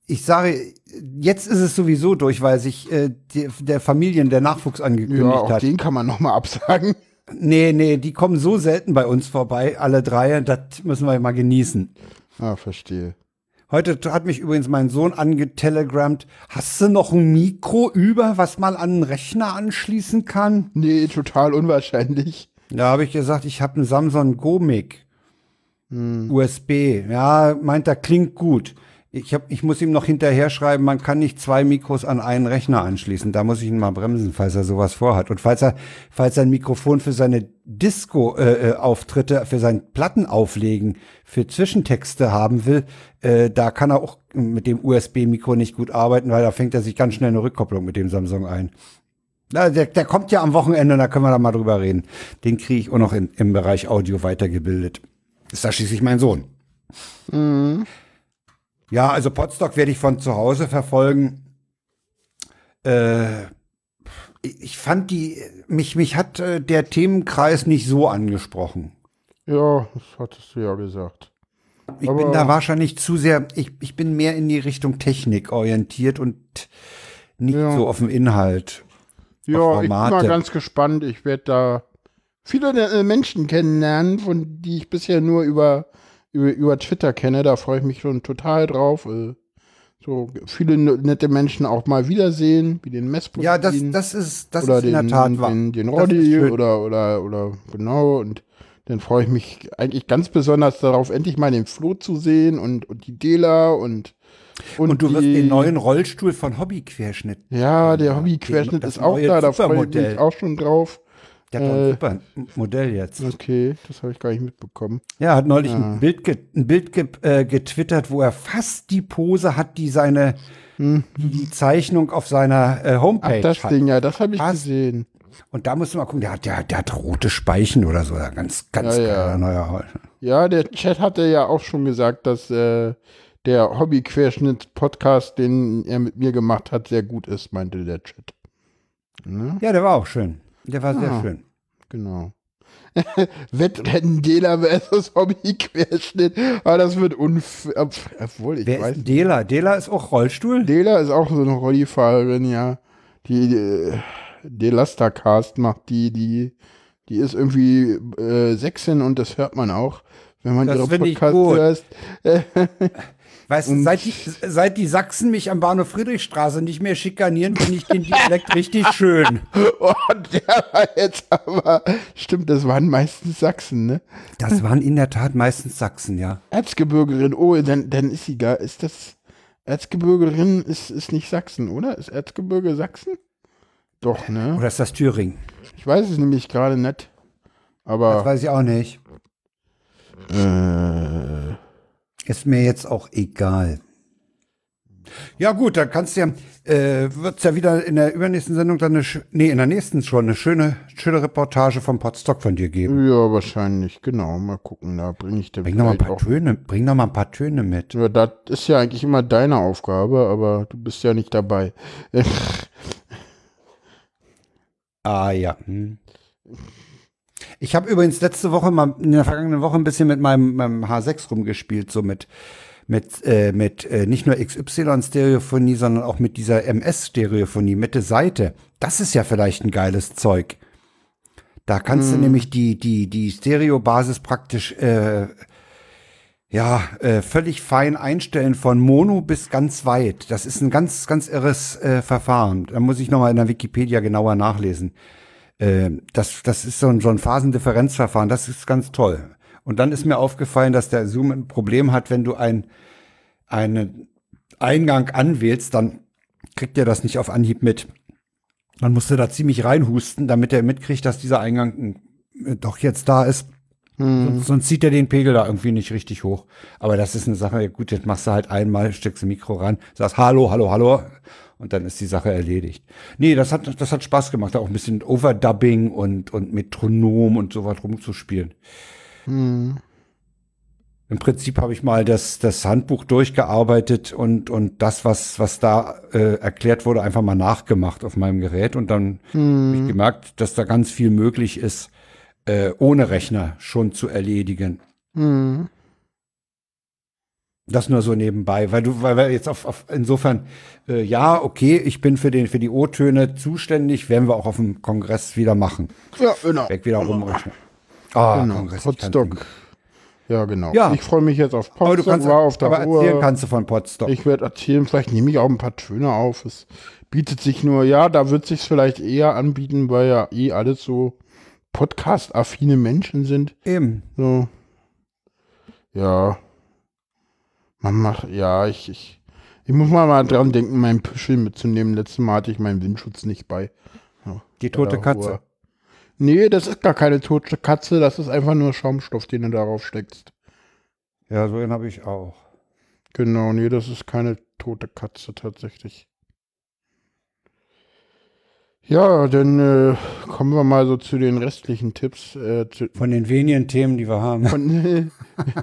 ich sage, jetzt ist es sowieso durch, weil sich äh, die, der Familien der Nachwuchs Ja, angekündigt auch hat. den kann man noch mal absagen. Nee, nee, die kommen so selten bei uns vorbei, alle drei, das müssen wir mal genießen. Ah, verstehe. Heute hat mich übrigens mein Sohn angetelegrammt. Hast du noch ein Mikro über, was man an einen Rechner anschließen kann? Nee, total unwahrscheinlich. Da habe ich gesagt, ich habe einen Samsung Go Mic. USB. Ja, meint er, klingt gut. Ich, hab, ich muss ihm noch hinterher schreiben, man kann nicht zwei Mikros an einen Rechner anschließen. Da muss ich ihn mal bremsen, falls er sowas vorhat. Und falls er, falls er ein Mikrofon für seine Disco-Auftritte, für sein Plattenauflegen, für Zwischentexte haben will, äh, da kann er auch mit dem USB-Mikro nicht gut arbeiten, weil da fängt er sich ganz schnell eine Rückkopplung mit dem Samsung ein. Na, der, der kommt ja am Wochenende, da können wir da mal drüber reden. Den kriege ich auch noch in, im Bereich Audio weitergebildet. Ist da schließlich mein Sohn. Ja, also Podstock werde ich von zu Hause verfolgen. Äh, ich fand die, mich, mich hat äh, der Themenkreis nicht so angesprochen. Ja, das hattest du ja gesagt. Ich Aber- bin da wahrscheinlich zu sehr, ich, ich bin mehr in die Richtung Technik orientiert und nicht Ja. so auf den Inhalt. Ja, ich bin mal ganz gespannt. Ich werde da viele äh, Menschen kennenlernen, von die ich bisher nur über, über, über Twitter kenne. Da freue ich mich schon total drauf. Äh, so viele nette Menschen auch mal wiedersehen, wie den Messputin. Ja, das, das ist, das oder ist in den, der Tat wahr. den, den Roddy oder, oder, oder genau. Und dann freue ich mich eigentlich ganz besonders darauf, endlich mal den Flo zu sehen und, und die Dela und Und du wirst die- den neuen Rollstuhl von Hobbyquerschnitt. Ja, der Hobbyquerschnitt ist auch da, da freue ich mich auch schon drauf. Der hat Äh, super Modell jetzt. Okay, das habe ich gar nicht mitbekommen. Ja, hat neulich ein Bild, ein Bild äh, getwittert, wo er fast die Pose hat, die seine die, die Zeichnung auf seiner äh, Hm. Ach, Homepage das hat. Ding, ja, das habe ich Fast. gesehen. Und da musst du mal gucken, der hat, der, der hat rote Speichen oder so. Ganz, ganz Ja, ja. Ja, der Chat hatte ja auch schon gesagt, dass äh, der Hobbyquerschnitt-Podcast, den er mit mir gemacht hat, sehr gut ist, meinte der Chat. Ne? Ja, der war auch schön. Der war sehr Ah. schön. Genau. Wettrennen Dela versus Hobbyquerschnitt. Aber das wird unfair. Obwohl, ich Wer weiß ist Dela? Dela ist auch Rollstuhl? Dela ist auch so eine Rollifahrerin, ja. Die, die Delastacast macht die, die, die ist irgendwie äh, Sächsin und das hört man auch, wenn man Das ihre Podcasts gut. hört. Weißt du, seit die, seit die Sachsen mich am Bahnhof Friedrichstraße nicht mehr schikanieren, finde ich den Dialekt richtig schön. Oh, der war jetzt aber, stimmt, das waren meistens Sachsen, ne? Das waren in der Tat meistens Sachsen, ja. Erzgebirgerin, oh, dann, dann ist sie gar, ist das, Erzgebirgerin ist, ist nicht Sachsen, oder? Ist Erzgebirge Sachsen? Doch, ne? Oder ist das Thüringen? Ich weiß es nämlich gerade nicht. Das Aber, weiß ich auch nicht. äh, Ist mir jetzt auch egal. Ja gut, dann kannst du ja, äh, wird's ja wieder in der übernächsten Sendung dann eine, nee, in der nächsten schon eine schöne, schöne Reportage vom Podstock von dir geben. Ja, wahrscheinlich, genau. Mal gucken, da bringe ich dir Bring noch mal ein paar auch. Töne, bring noch mal ein paar Töne mit. Ja, das ist ja eigentlich immer deine Aufgabe, aber du bist ja nicht dabei. Ah ja. Hm. Ich habe übrigens letzte Woche mal in der vergangenen Woche ein bisschen mit meinem, meinem H6 rumgespielt, so mit mit äh, mit äh, nicht nur XY Stereophonie, sondern auch mit dieser MS Stereophonie Mitte Seite. Das ist ja vielleicht ein geiles Zeug. Da kannst du nämlich die die die Stereobasis praktisch äh, ja, äh, völlig fein einstellen von Mono bis ganz weit. Das ist ein ganz, ganz irres äh, Verfahren. Da muss ich nochmal in der Wikipedia genauer nachlesen. Äh, das, das ist so ein, so ein Phasendifferenzverfahren. Das ist ganz toll. Und dann ist mir aufgefallen, dass der Zoom ein Problem hat, wenn du ein, einen Eingang anwählst, dann kriegt er das nicht auf Anhieb mit. Dann musst du da ziemlich reinhusten, damit er mitkriegt, dass dieser Eingang äh, doch jetzt da ist. Sonst, sonst zieht er den Pegel da irgendwie nicht richtig hoch. Aber das ist eine Sache, gut, jetzt machst du halt einmal, steckst ein Mikro ran, sagst Hallo, Hallo, Hallo und dann ist die Sache erledigt. Nee, das hat, das hat Spaß gemacht, auch ein bisschen Overdubbing und, und Metronom und so was rumzuspielen. Im Prinzip habe ich mal das, das Handbuch durchgearbeitet und, und das, was, was da äh, erklärt wurde, einfach mal nachgemacht auf meinem Gerät. Und dann habe ich gemerkt, dass da ganz viel möglich ist, äh, ohne Rechner schon zu erledigen. Das nur so nebenbei, weil du, weil wir jetzt auf, auf insofern, äh, ja, okay, ich bin für den, für die O-Töne zuständig, werden wir auch auf dem Kongress wieder machen. Ja, genau. Weg wieder rumrechnen. Ah, genau. Kongress. Potsdok. Ja, genau. Ja. Ich freue mich jetzt auf Aber du Potsdok, kannst, war auf der aber erzählen Ruhr. kannst du von Potsdok. Ich werde erzählen, vielleicht nehme ich auch ein paar Töne auf. Es bietet sich nur, ja, da wird sich vielleicht eher anbieten, weil ja eh alles so Podcast-affine Menschen sind. Eben. So. Ja. Man macht, ja, ich, ich, ich muss mal, mal dran denken, meinen Püschel mitzunehmen. Letztes Mal hatte ich meinen Windschutz nicht bei. Ja, Die tote Katze. Ruhr. Nee, das ist gar keine tote Katze, das ist einfach nur Schaumstoff, den du darauf steckst. Ja, so einen habe ich auch. Genau, nee, das ist keine tote Katze tatsächlich. Ja, dann äh, kommen wir mal so zu den restlichen Tipps. Äh, zu, Von den wenigen Themen, die wir haben. von,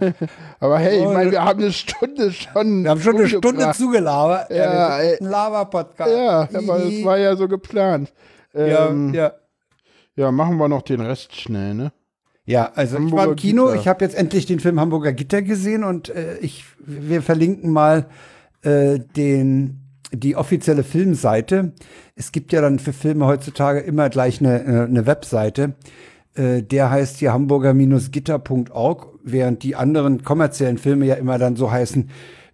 aber hey, ich Oh, meine, wir haben eine Stunde schon. Wir haben schon eine Stunde zugelabert. Ja, sind ein Lava-Podcast. Ja, aber das war ja so geplant. ja, Ähm, ja. ja. machen wir noch den Rest schnell, ne? Ja, also ich war Hamburger im Kino, Gitter. ich habe jetzt endlich den Film Hamburger Gitter gesehen und äh, ich, wir verlinken mal äh, den, die offizielle Filmseite. Es gibt ja dann für Filme heutzutage immer gleich eine, äh, eine Webseite. Äh, der heißt hier hamburger-gitter.org, während die anderen kommerziellen Filme ja immer dann so heißen,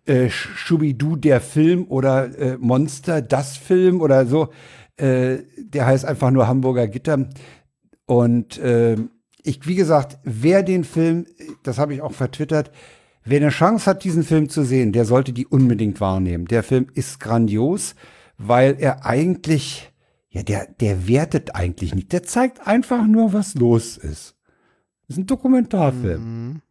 äh, Schubidu der Film oder äh, Monster das Film oder so. Äh, der heißt einfach nur Hamburger Gitter. Und äh, ich, wie gesagt, wer den Film, das habe ich auch vertwittert, wer eine Chance hat, diesen Film zu sehen, der sollte die unbedingt wahrnehmen. Der Film ist grandios, weil er eigentlich, ja, der, der wertet eigentlich nicht. Der zeigt einfach nur, was los ist. Das ist ein Dokumentarfilm.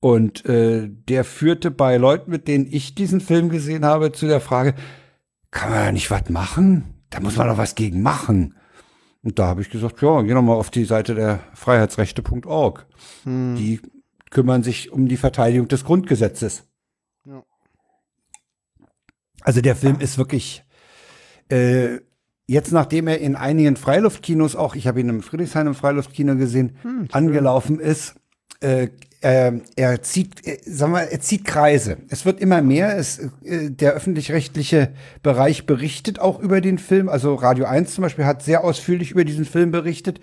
Und äh, der führte bei Leuten, mit denen ich diesen Film gesehen habe, zu der Frage, kann man da nicht was machen? Da muss man doch was gegen machen. Und da habe ich gesagt, ja, geh doch mal auf die Seite der freiheitsrechte.org. Die kümmern sich um die Verteidigung des Grundgesetzes. Ja. Also der Film ist wirklich äh, jetzt, nachdem er in einigen Freiluftkinos auch, ich habe ihn im Friedrichshain im Freiluftkino gesehen, angelaufen ist, äh, er, er zieht, äh, sagen wir, er zieht Kreise. Es wird immer mehr. Es, äh, der öffentlich-rechtliche Bereich berichtet auch über den Film. Also Radio 1 zum Beispiel hat sehr ausführlich über diesen Film berichtet.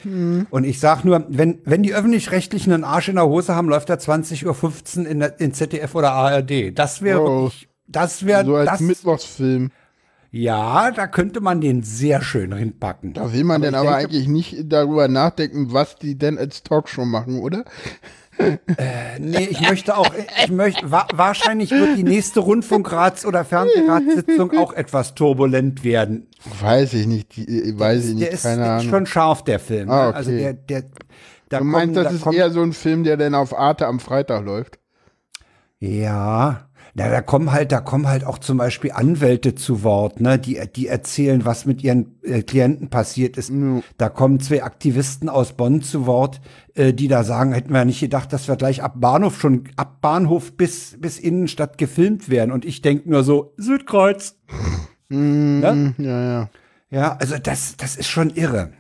Und ich sag nur, wenn, wenn die öffentlich-rechtlichen einen Arsch in der Hose haben, läuft er 20.15 Uhr in, der- in ZDF oder ARD. Das wäre wirklich, das wäre, So als das, Mittwochsfilm. ja, da könnte man den sehr schön hinpacken. Da will man denn ich aber denke- eigentlich nicht darüber nachdenken, was die denn als Talkshow machen, oder? Nee, ich möchte auch, ich möchte, wa wahrscheinlich wird die nächste Rundfunkrats- oder Fernsehratssitzung auch etwas turbulent werden. Weiß ich nicht, die, äh, weiß ich Der nicht, ist, keine der ist Ahnung. schon scharf, der Film. Ah, ne? Also okay. der, der, da du meinst, kommen- das da ist kommen- eher so ein Film, der dann auf Arte am Freitag läuft? Ja, na, da kommen halt, da kommen halt auch zum Beispiel Anwälte zu Wort, ne, die, die erzählen, was mit ihren äh, Klienten passiert ist. Da kommen zwei Aktivisten aus Bonn zu Wort, äh, die da sagen, hätten wir nicht gedacht, dass wir gleich ab Bahnhof schon, ab Bahnhof bis, bis Innenstadt gefilmt werden. Und ich denke nur so, Südkreuz. Ja? Hm, Ja, ja. Ja, also das, das ist schon irre.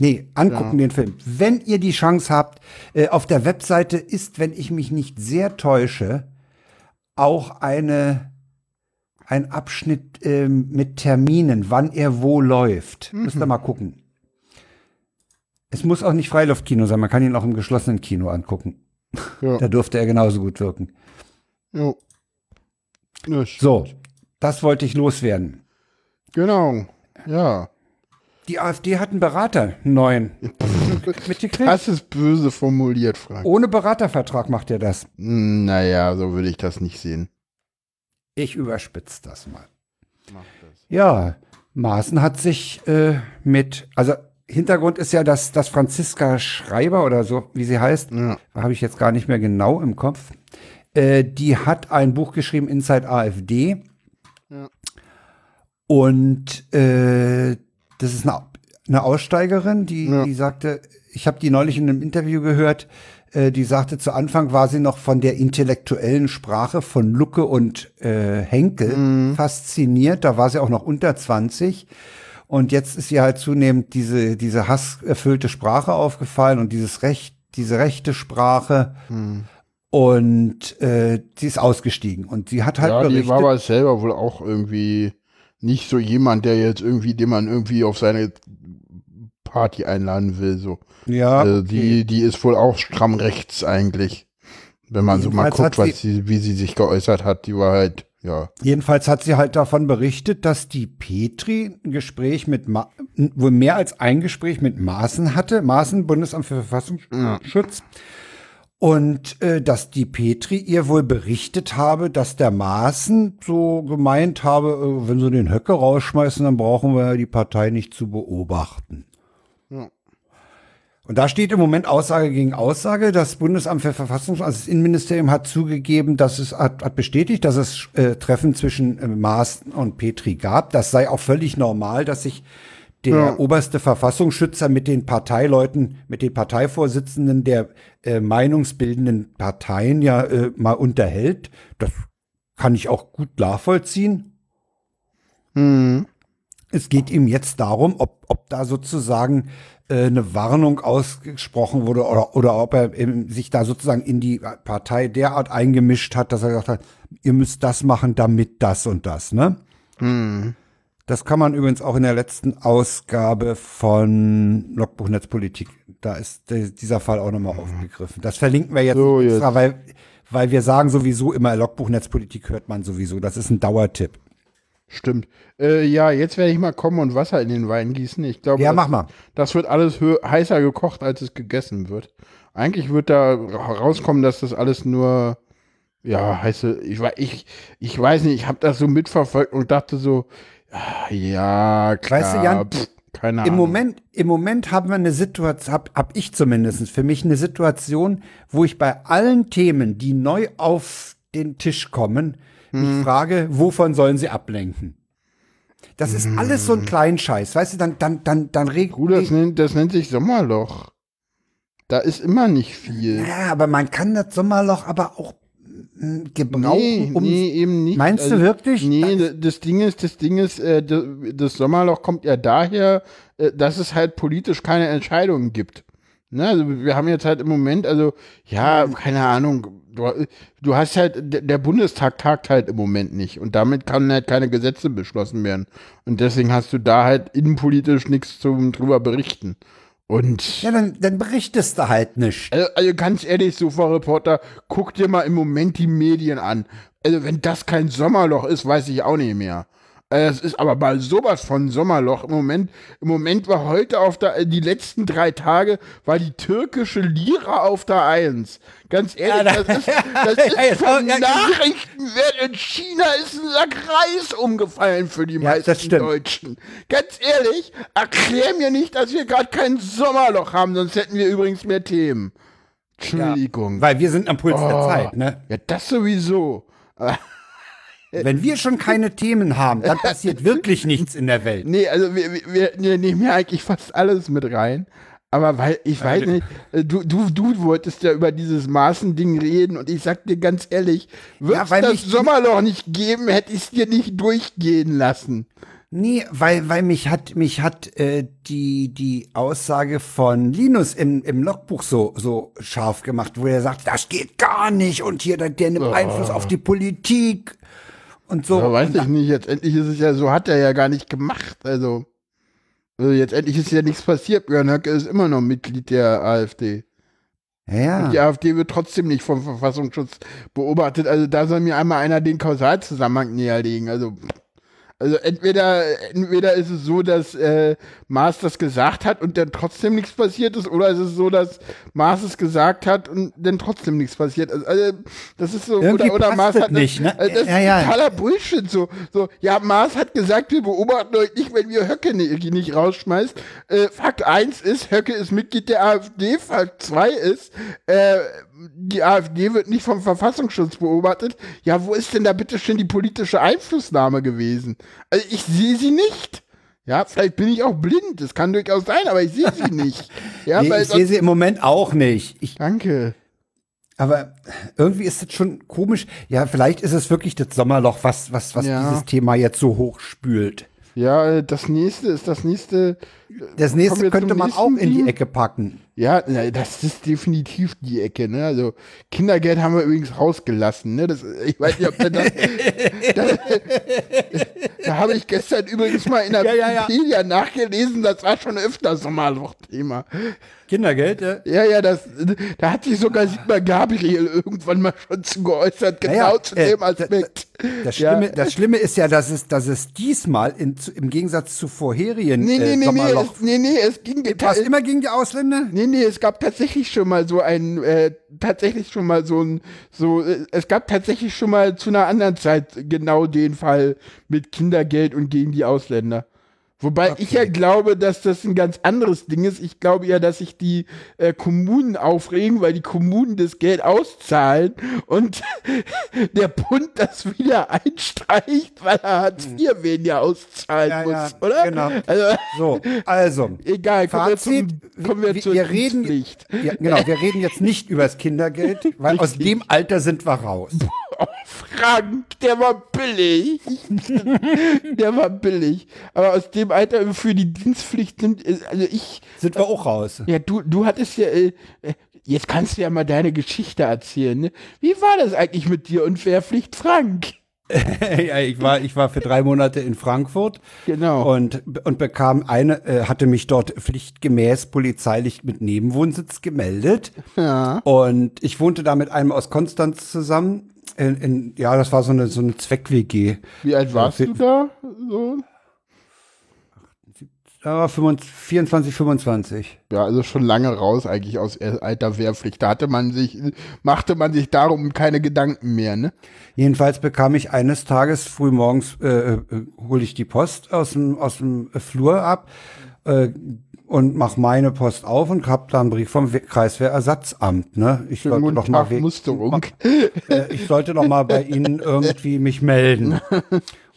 Nee, angucken den Film. Wenn ihr die Chance habt, äh, auf der Webseite ist, wenn ich mich nicht sehr täusche, auch eine, ein Abschnitt ähm, mit Terminen, wann er wo läuft. Müsst ihr mal gucken. Es muss auch nicht Freiluftkino sein, man kann ihn auch im geschlossenen Kino angucken. Ja. Da dürfte er genauso gut wirken. Jo. Ja, So, das wollte ich loswerden. Genau. Ja. Die AfD hat einen Berater, einen neuen. Mitgekriegt? Das ist böse formuliert, Frank. Ohne Beratervertrag macht er das. Naja, so würde ich das nicht sehen. Ich überspitze das mal. Ja, Maaßen hat sich äh, mit, also Hintergrund ist ja, dass, dass Franziska Schreiber oder so, wie sie heißt, Ja. habe ich jetzt gar nicht mehr genau im Kopf. Äh, die hat ein Buch geschrieben, Inside AfD. Ja. Und äh, das ist eine, eine Aussteigerin, die, Ja. die sagte, ich habe die neulich in einem Interview gehört, äh, die sagte, zu Anfang war sie noch von der intellektuellen Sprache von Lucke und äh, Henkel Mhm. fasziniert. Da war sie auch noch unter 20. Und jetzt ist ihr halt zunehmend diese, diese hasserfüllte Sprache aufgefallen und dieses Recht, diese rechte Sprache. Mhm. Und äh, sie ist ausgestiegen. Und sie hat halt ja, die berichtet. war aber selber wohl auch irgendwie nicht so jemand, der jetzt irgendwie, den man irgendwie auf seine Party einladen will. So. ja, also okay. die, die ist wohl auch stramm rechts eigentlich. Wenn man so mal Jedenfalls guckt, was sie, wie sie sich geäußert hat, die war halt, ja. Jedenfalls hat sie halt davon berichtet, dass die Petri ein Gespräch mit, Ma wohl mehr als ein Gespräch mit Maaßen hatte, Maaßen, Bundesamt für Verfassungsschutz. Und äh, dass die Petri ihr wohl berichtet habe, dass der Maaßen so gemeint habe, äh, wenn sie den Höcke rausschmeißen, dann brauchen wir die Partei nicht zu beobachten. Und da steht im Moment Aussage gegen Aussage. Das Bundesamt für Verfassungsschutz, also das Innenministerium hat zugegeben, dass es hat, hat bestätigt, dass es äh, Treffen zwischen äh, Maaßen und Petri gab. Das sei auch völlig normal, dass sich der Ja. oberste Verfassungsschützer mit den Parteileuten, mit den Parteivorsitzenden der äh, meinungsbildenden Parteien ja äh, mal unterhält. Das kann ich auch gut nachvollziehen. Mhm. Es geht ihm jetzt darum, ob, ob da sozusagen eine Warnung ausgesprochen wurde oder, oder ob er sich da sozusagen in die Partei derart eingemischt hat, dass er gesagt hat, ihr müsst das machen, damit das und das, ne? Mhm. Das kann man übrigens auch in der letzten Ausgabe von Logbuch Netzpolitik. Da ist dieser Fall auch nochmal aufgegriffen. Das verlinken wir jetzt So, extra, jetzt. weil, weil wir sagen sowieso immer, Logbuch Netzpolitik hört man sowieso. Das ist ein Dauertipp. Stimmt. Äh, ja, jetzt werde ich mal kommen und Wasser in den Wein gießen. Ich glaube, Ja, das, mach mal. das wird alles heißer gekocht, als es gegessen wird. Eigentlich wird da ra- rauskommen, dass das alles nur, ja, heiße, ich, ich, ich weiß nicht, ich habe das so mitverfolgt und dachte so, ah, ja, klar, Weißt du, Jan, pff, keine Im Ahnung. Moment, Im Moment haben wir eine Situation, hab, hab ich zumindest für mich eine Situation, wo ich bei allen Themen, die neu auf den Tisch kommen, Hm. mich frage, wovon sollen sie ablenken? Das ist alles so ein Kleinscheiß, weißt du, dann, dann, dann, dann regt Bruder, das nennt, das nennt sich Sommerloch. Da ist immer nicht viel. Ja, aber man kann das Sommerloch aber auch mm, gebrauchen, Nee, um. nee, eben nicht. Also, Meinst du wirklich? Nee, d- das Ding ist, das Ding ist, äh, das, das Sommerloch kommt ja daher, äh, dass es halt politisch keine Entscheidungen gibt. Ne, also wir haben jetzt halt im Moment, also ja, keine Ahnung, du, du hast halt, der Bundestag tagt halt im Moment nicht und damit kann halt keine Gesetze beschlossen werden. Und deswegen hast du da halt innenpolitisch nichts zum drüber berichten. Und Ja, dann, dann berichtest du halt nicht. also, also ganz ehrlich, Sofa-Reporter, guck dir mal im Moment die Medien an. Also wenn das kein Sommerloch ist, weiß ich auch nicht mehr. Äh, Es ist aber mal sowas von Sommerloch. Im Moment, im Moment war heute auf der, die letzten drei Tage war die türkische Lira auf der Eins. Ganz ehrlich, Ja, das ist, das ist Ja, von ja. Nachrichtenwert. In China ist ein Sack Reis umgefallen für die meisten. Deutschen. Ganz ehrlich, erklär mir nicht, dass wir gerade kein Sommerloch haben, sonst hätten wir übrigens mehr Themen. Entschuldigung. Weil wir sind am Puls der Oh. Zeit, ne? Ja, das sowieso. Wenn wir schon keine Themen haben, dann passiert wirklich nichts in der Welt. Nee, also wir, wir, wir nehmen ja eigentlich fast alles mit rein. Aber weil, ich weiß nicht, äh, du, du, du wolltest ja über dieses Maßending reden und ich sag dir ganz ehrlich, würde Ja, es weil das Sommerloch nicht geben, hätte ich es dir nicht durchgehen lassen. Nee, weil, weil mich hat, mich hat äh, die, die Aussage von Linus im, im Logbuch so, so scharf gemacht, wo er sagt, das geht gar nicht und hier, der, der nimmt Einfluss auf die Politik und so. Ja, weiß und ich nicht, jetzt endlich ist es ja, so hat er ja gar nicht gemacht. Also, also jetzt endlich ist ja nichts passiert. Björn Höcke ist immer noch Mitglied der AfD. ja, Die AfD wird trotzdem nicht vom Verfassungsschutz beobachtet. Also da soll mir einmal einer den Kausalzusammenhang näherlegen. Also Also entweder, entweder ist es so, dass äh, Mars das gesagt hat und dann trotzdem nichts passiert ist, oder ist es so, dass Mars es gesagt hat und dann trotzdem nichts passiert ist. Also, das ist so, Irgendwie oder, oder Mars das hat nicht, ne? Also das Ja, ja. ist totaler Bullshit. So, so, ja, Mars hat gesagt, wir beobachten euch nicht, wenn wir Höcke nicht, nicht rausschmeißt. Äh, Fakt 1 ist, Höcke ist Mitglied der AfD. Fakt 2 ist, äh, die AfD wird nicht vom Verfassungsschutz beobachtet. Ja, wo ist denn da bitte schön die politische Einflussnahme gewesen? Also ich sehe sie nicht. Ja, vielleicht bin ich auch blind. Das kann durchaus sein, aber ich sehe sie nicht. Ja, Nee, ich sehe sie im Moment auch nicht. Ich, Danke. aber irgendwie ist es schon komisch. Ja, vielleicht ist es wirklich das Sommerloch, was, was, was Ja. dieses Thema jetzt so hochspült. Ja, äh, das nächste ist das nächste. Das nächste könnte man auch in die? Ecke packen. Ja, na, das ist definitiv die Ecke, ne? Also Kindergeld haben wir übrigens rausgelassen, ne? Das, ich weiß nicht, ob wir das, das Da habe ich gestern übrigens mal in der Ja, ja, ja. Wikipedia nachgelesen, das war schon öfter Sommerloch-Thema. Kindergeld, ja. Ja, ja, das, da hat sich sogar Sigmar Gabriel irgendwann mal schon zu geäußert, genau Ja, ja, zu äh, dem da- Aspekt. Das. Schlimme, das Schlimme ist ja, dass es, dass es diesmal in, im Gegensatz zu vorherigen Nee, nee, äh, nee, nee, Es, nee, nee, es ging Was immer gegen die Ausländer? Nee, nee, es gab tatsächlich schon mal so ein, äh, tatsächlich schon mal so ein, so, äh, es gab tatsächlich schon mal zu einer anderen Zeit genau den Fall mit Kindergeld und gegen die Ausländer. Wobei ich ja glaube, dass das ein ganz anderes Ding ist. Ich glaube ja, dass sich die äh, Kommunen aufregen, weil die Kommunen das Geld auszahlen und der Bund das wieder einstreicht, weil er Hartz IV weniger auszahlen Ja, muss, ja, oder? genau. Also, So, also. egal, kommen wir, Fazit, zum, kommen wir, wir, reden, ja, genau, wir reden jetzt nicht über das Kindergeld, weil aus dem Alter sind wir raus. Oh, Frank, der war billig. der war billig. Aber aus dem Alter für die Dienstpflicht nimmt, also ich, Sind wir auch raus. ja, du, du hattest ja, äh, äh, jetzt kannst du ja mal deine Geschichte erzählen, ne? Wie war das eigentlich mit dir und Wehrpflicht Frank? ja, ich war, ich war für drei Monate in Frankfurt Genau. und, und bekam eine, äh, hatte mich dort pflichtgemäß polizeilich mit Nebenwohnsitz gemeldet. ja. Und ich wohnte da mit einem aus Konstanz zusammen. In, in, ja, das war so eine, so eine Zweck-WG. Wie alt warst Ja, du da? So? Da war 25, 24, 25. Ja, also schon lange raus eigentlich aus äh, alter Wehrpflicht. Da hatte man sich, machte man sich darum keine Gedanken mehr, ne? Jedenfalls bekam ich eines Tages früh morgens, äh, äh, hole ich die Post aus dem, aus dem Flur ab äh, und mach meine Post auf und hab da einen Brief vom We- Kreiswehrersatzamt. Ne? Ich Schönen sollte doch mal Musterung. äh, ich sollte doch mal bei Ihnen irgendwie mich melden.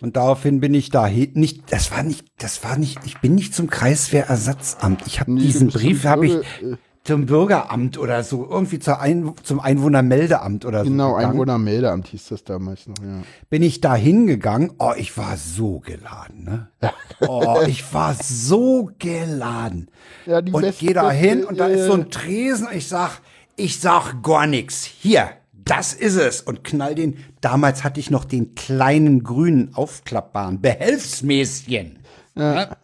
Und daraufhin bin ich da nicht, das war nicht, das war nicht, ich bin nicht zum Kreiswehrersatzamt. Ich habe Nee, diesen Brief habe ich äh. Zum Bürgeramt oder so, irgendwie zur Ein zum Einwohnermeldeamt oder so. Genau, gegangen. Einwohnermeldeamt hieß das damals noch, ja. bin ich da hingegangen. Oh, ich war so geladen, ne? Oh, ich war so geladen. Ja, die und beste- geh da hin und da ist so ein Tresen. Ich sag, ich sag gar nichts. Hier, das ist es. Und knall den. Damals hatte ich noch den kleinen grünen aufklappbaren Behelfsmäßchen. Ja.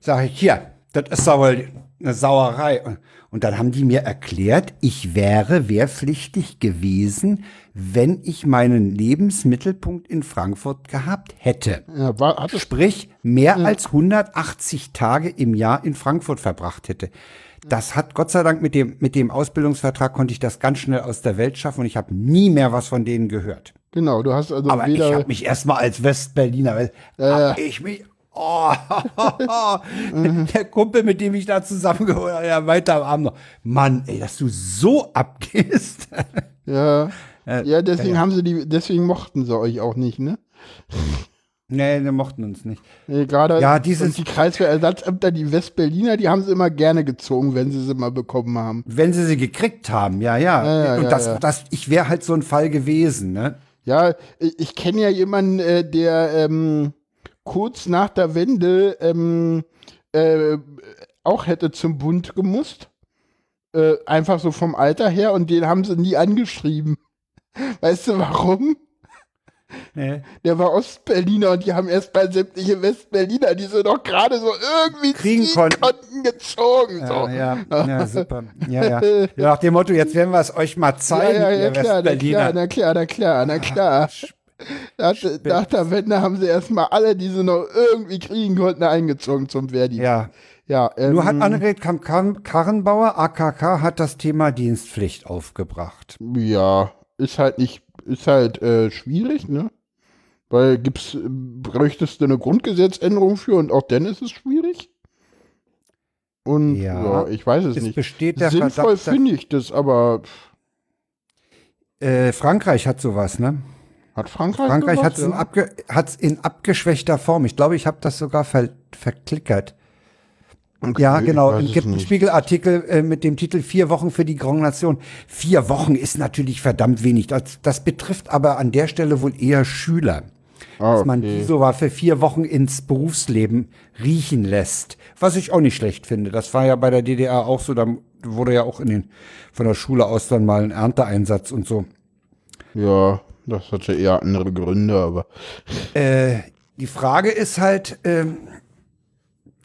Sag ich, hier, das ist doch wohl eine Sauerei. Und- Und dann haben die mir erklärt, ich wäre wehrpflichtig gewesen, wenn ich meinen Lebensmittelpunkt in Frankfurt gehabt hätte. Ja, war, Sprich, mehr als 180 Tage im Jahr in Frankfurt verbracht hätte. Das hat Gott sei Dank mit dem, mit dem Ausbildungsvertrag konnte ich das ganz schnell aus der Welt schaffen und ich habe nie mehr was von denen gehört. Genau, du hast also Aber ich habe mich erstmal als Westberliner, weil hab ich mich, oh, der Kumpel, mit dem ich da zusammengeholt habe, ja, weiter am Abend noch, Mann, ey, dass du so abgehst. ja, Äh, ja, deswegen ja, ja. haben sie die, deswegen mochten sie euch auch nicht, ne? nee, die mochten uns nicht. Nee, Gerade Ja, dieses- die Kreiswehrersatzamt,er die Westberliner, die haben sie immer gerne gezogen, wenn sie sie mal bekommen haben. Wenn sie sie gekriegt haben, ja, ja. Ja, und das, das, ich wäre halt so ein Fall gewesen, ne? Ja, ich, ich kenne ja jemanden, äh, der ähm, kurz nach der Wende ähm, äh, auch hätte zum Bund gemusst. Äh, einfach so vom Alter her und den haben sie nie angeschrieben. Weißt du warum? Nee. Der war Ostberliner und die haben erst mal sämtliche Westberliner, die sie doch gerade so irgendwie Kriegen konnten. konnten, gezogen. Ja, so. ja, ja, super. Ja, ja. ja. Nach dem Motto, jetzt werden wir es euch mal ja, zeigen, ja, ja, ihr klar, na klar, Westberliner. na klar, na klar, na klar. Nach, nach der Wende haben sie erstmal alle, die sie noch irgendwie kriegen konnten, eingezogen zum Wehrdienst. Ja. Ja, ähm, Nur hat Annegret Karrenbauer, AKK, hat das Thema Dienstpflicht aufgebracht. Ja, ist halt nicht, ist halt äh, schwierig, ne? Weil gibt's, bräuchtest du eine Grundgesetzänderung für und auch dann ist es schwierig. Und ja, Ja, ich weiß es Es nicht. besteht der Sinnvoll finde ich das, aber äh, Frankreich hat sowas, ne? Hat Frankreich Frankreich hat es in, ja? abge hat's in abgeschwächter Form. Ich glaube, ich habe das sogar ver verklickert. Okay, Ja, genau. Es es gibt einen nicht. Spiegelartikel äh, mit dem Titel Vier Wochen für die Grand Nation. Vier Wochen ist natürlich verdammt wenig. Das, das betrifft aber an der Stelle wohl eher Schüler. Ah, Dass man okay. die sogar für vier Wochen ins Berufsleben riechen lässt. Was ich auch nicht schlecht finde. Das war ja bei der DDR auch so. Da wurde ja auch in den, von der Schule aus dann mal ein Ernteeinsatz und so. Ja, das hatte eher andere Gründe, aber Äh, die Frage ist halt, ähm,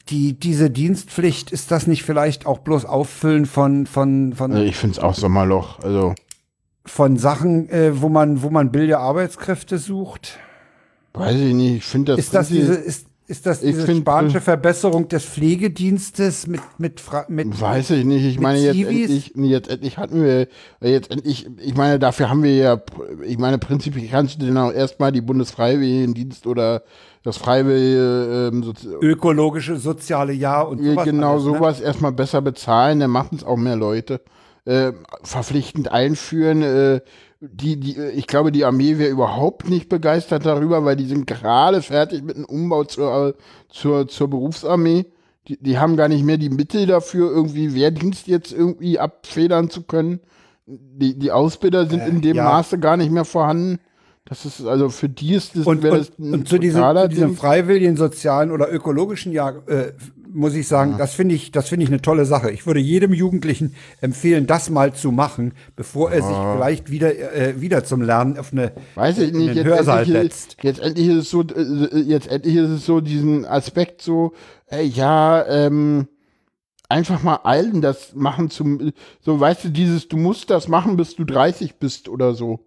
die, diese Dienstpflicht, ist das nicht vielleicht auch bloß Auffüllen von, von, von, also ich finde es auch Sommerloch. Also, von Sachen, äh, wo man, wo man billige Arbeitskräfte sucht? weiß ich nicht, ich finde das. Ist das diese, ist, ist das diese find, spanische äh, Verbesserung des Pflegedienstes mit, mit, Fra mit Weiß ich nicht. Ich meine, jetzt endlich, jetzt endlich hatten wir, jetzt endlich, ich meine, dafür haben wir ja, ich meine, prinzipiell kannst du dann auch erstmal die Bundesfreiwilligendienst oder das Freiwillige, ähm, Sozi ökologische, soziale Jahr und sowas. genau alles, ne? sowas erstmal besser bezahlen, dann machen es auch mehr Leute. Äh, verpflichtend einführen, äh, die, die, äh, ich glaube, die Armee wäre überhaupt nicht begeistert darüber, weil die sind gerade fertig mit einem Umbau zur, zur, zur Berufsarmee. Die, die haben gar nicht mehr die Mittel dafür, irgendwie Wehrdienst jetzt irgendwie abfedern zu können. Die, die Ausbilder sind in dem ja. Maße gar nicht mehr vorhanden. Das ist, also für die ist das, Und, und, das und zu diesem, zu diesem freiwilligen, sozialen oder ökologischen Jahr, äh, muss ich sagen, das finde ich, das finde ich eine tolle Sache. Ich würde jedem Jugendlichen empfehlen, das mal zu machen, bevor er sich vielleicht wieder, äh, wieder zum Lernen auf eine, Weiß ich in nicht, jetzt Hörsaal endlich, setzt. ist, jetzt endlich ist es so, äh, jetzt endlich ist es so diesen Aspekt so, ey, ja, ähm, einfach mal allen das machen zum, so, weißt du, dieses, du musst das machen, bis du 30 bist oder so.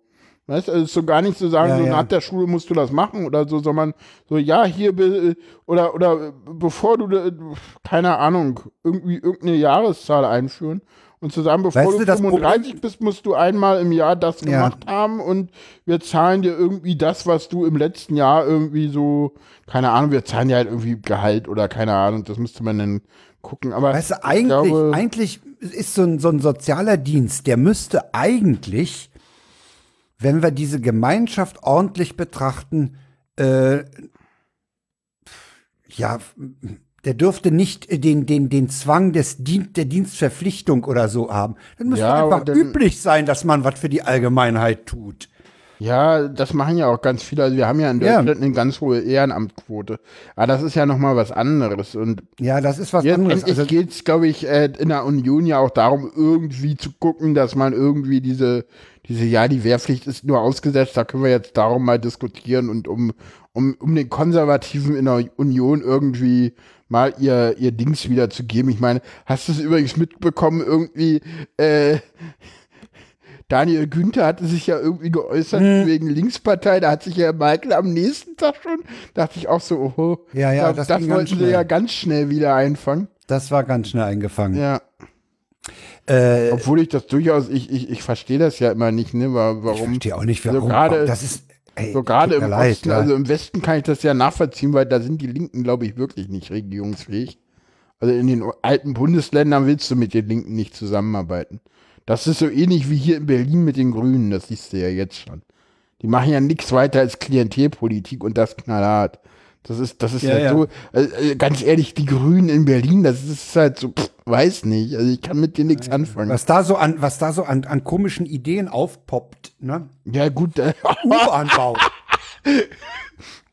Weißt du, also es ist so gar nicht zu sagen, Ja, so ja. nach der Schule musst du das machen oder so, sondern so, ja, hier, oder, oder bevor du, äh, keine Ahnung, irgendwie irgendeine Jahreszahl einführen und zu sagen, bevor Weißt du du, das 35 bist, musst du einmal im Jahr das Ja. gemacht haben und wir zahlen dir irgendwie das, was du im letzten Jahr irgendwie so, keine Ahnung, wir zahlen dir halt irgendwie Gehalt oder keine Ahnung, das müsste man dann gucken. Aber Weißt du, ich eigentlich, glaube, eigentlich ist so ein, so ein sozialer Dienst, der müsste eigentlich, wenn wir diese Gemeinschaft ordentlich betrachten, äh, ja, der dürfte nicht den, den, den Zwang des Dien der Dienstverpflichtung oder so haben. Dann müsste Ja, einfach dann- üblich sein, dass man was für die Allgemeinheit tut. Ja, das machen ja auch ganz viele. Also wir haben ja in Ja. Deutschland eine ganz hohe Ehrenamtquote. Aber das ist ja nochmal was anderes. Und Ja, das ist was jetzt anderes. Also, geht es, glaube ich, äh, in der Union ja auch darum, irgendwie zu gucken, dass man irgendwie diese, diese, ja, die Wehrpflicht ist nur ausgesetzt, da können wir jetzt darum mal diskutieren und um, um, um den Konservativen in der Union irgendwie mal ihr, ihr Dings wiederzugeben. Ich meine, hast du es übrigens mitbekommen, irgendwie, äh, Daniel Günther hatte sich ja irgendwie geäußert Hm. wegen Linkspartei, da hat sich ja Michael am nächsten Tag schon, dachte ich auch so, oho, Ja, ja, das, das das wollten sie ja ganz schnell wieder einfangen. das war ganz schnell eingefangen. Ja, Äh, obwohl ich das durchaus, ich, ich, ich verstehe das ja immer nicht, ne, wa- ich warum. verstehe auch nicht, Also warum. gerade- das ist, ey, So gerade im leid, Osten, ja. also im Westen kann ich das ja nachvollziehen, weil da sind die Linken, glaube ich, wirklich nicht regierungsfähig. Also in den alten Bundesländern willst du mit den Linken nicht zusammenarbeiten. Das ist so ähnlich wie hier in Berlin mit den Grünen, das siehst du ja jetzt schon. Die machen ja nichts weiter als Klientelpolitik und das knallhart. Das ist, das ist Ja, halt ja. so, also, ganz ehrlich, die Grünen in Berlin, das ist halt so, pff, weiß nicht. Also ich kann mit denen nichts anfangen. Was da so an, was da so an, an komischen Ideen aufpoppt, ne? Ja, gut, äh, U-Bahn-Bau.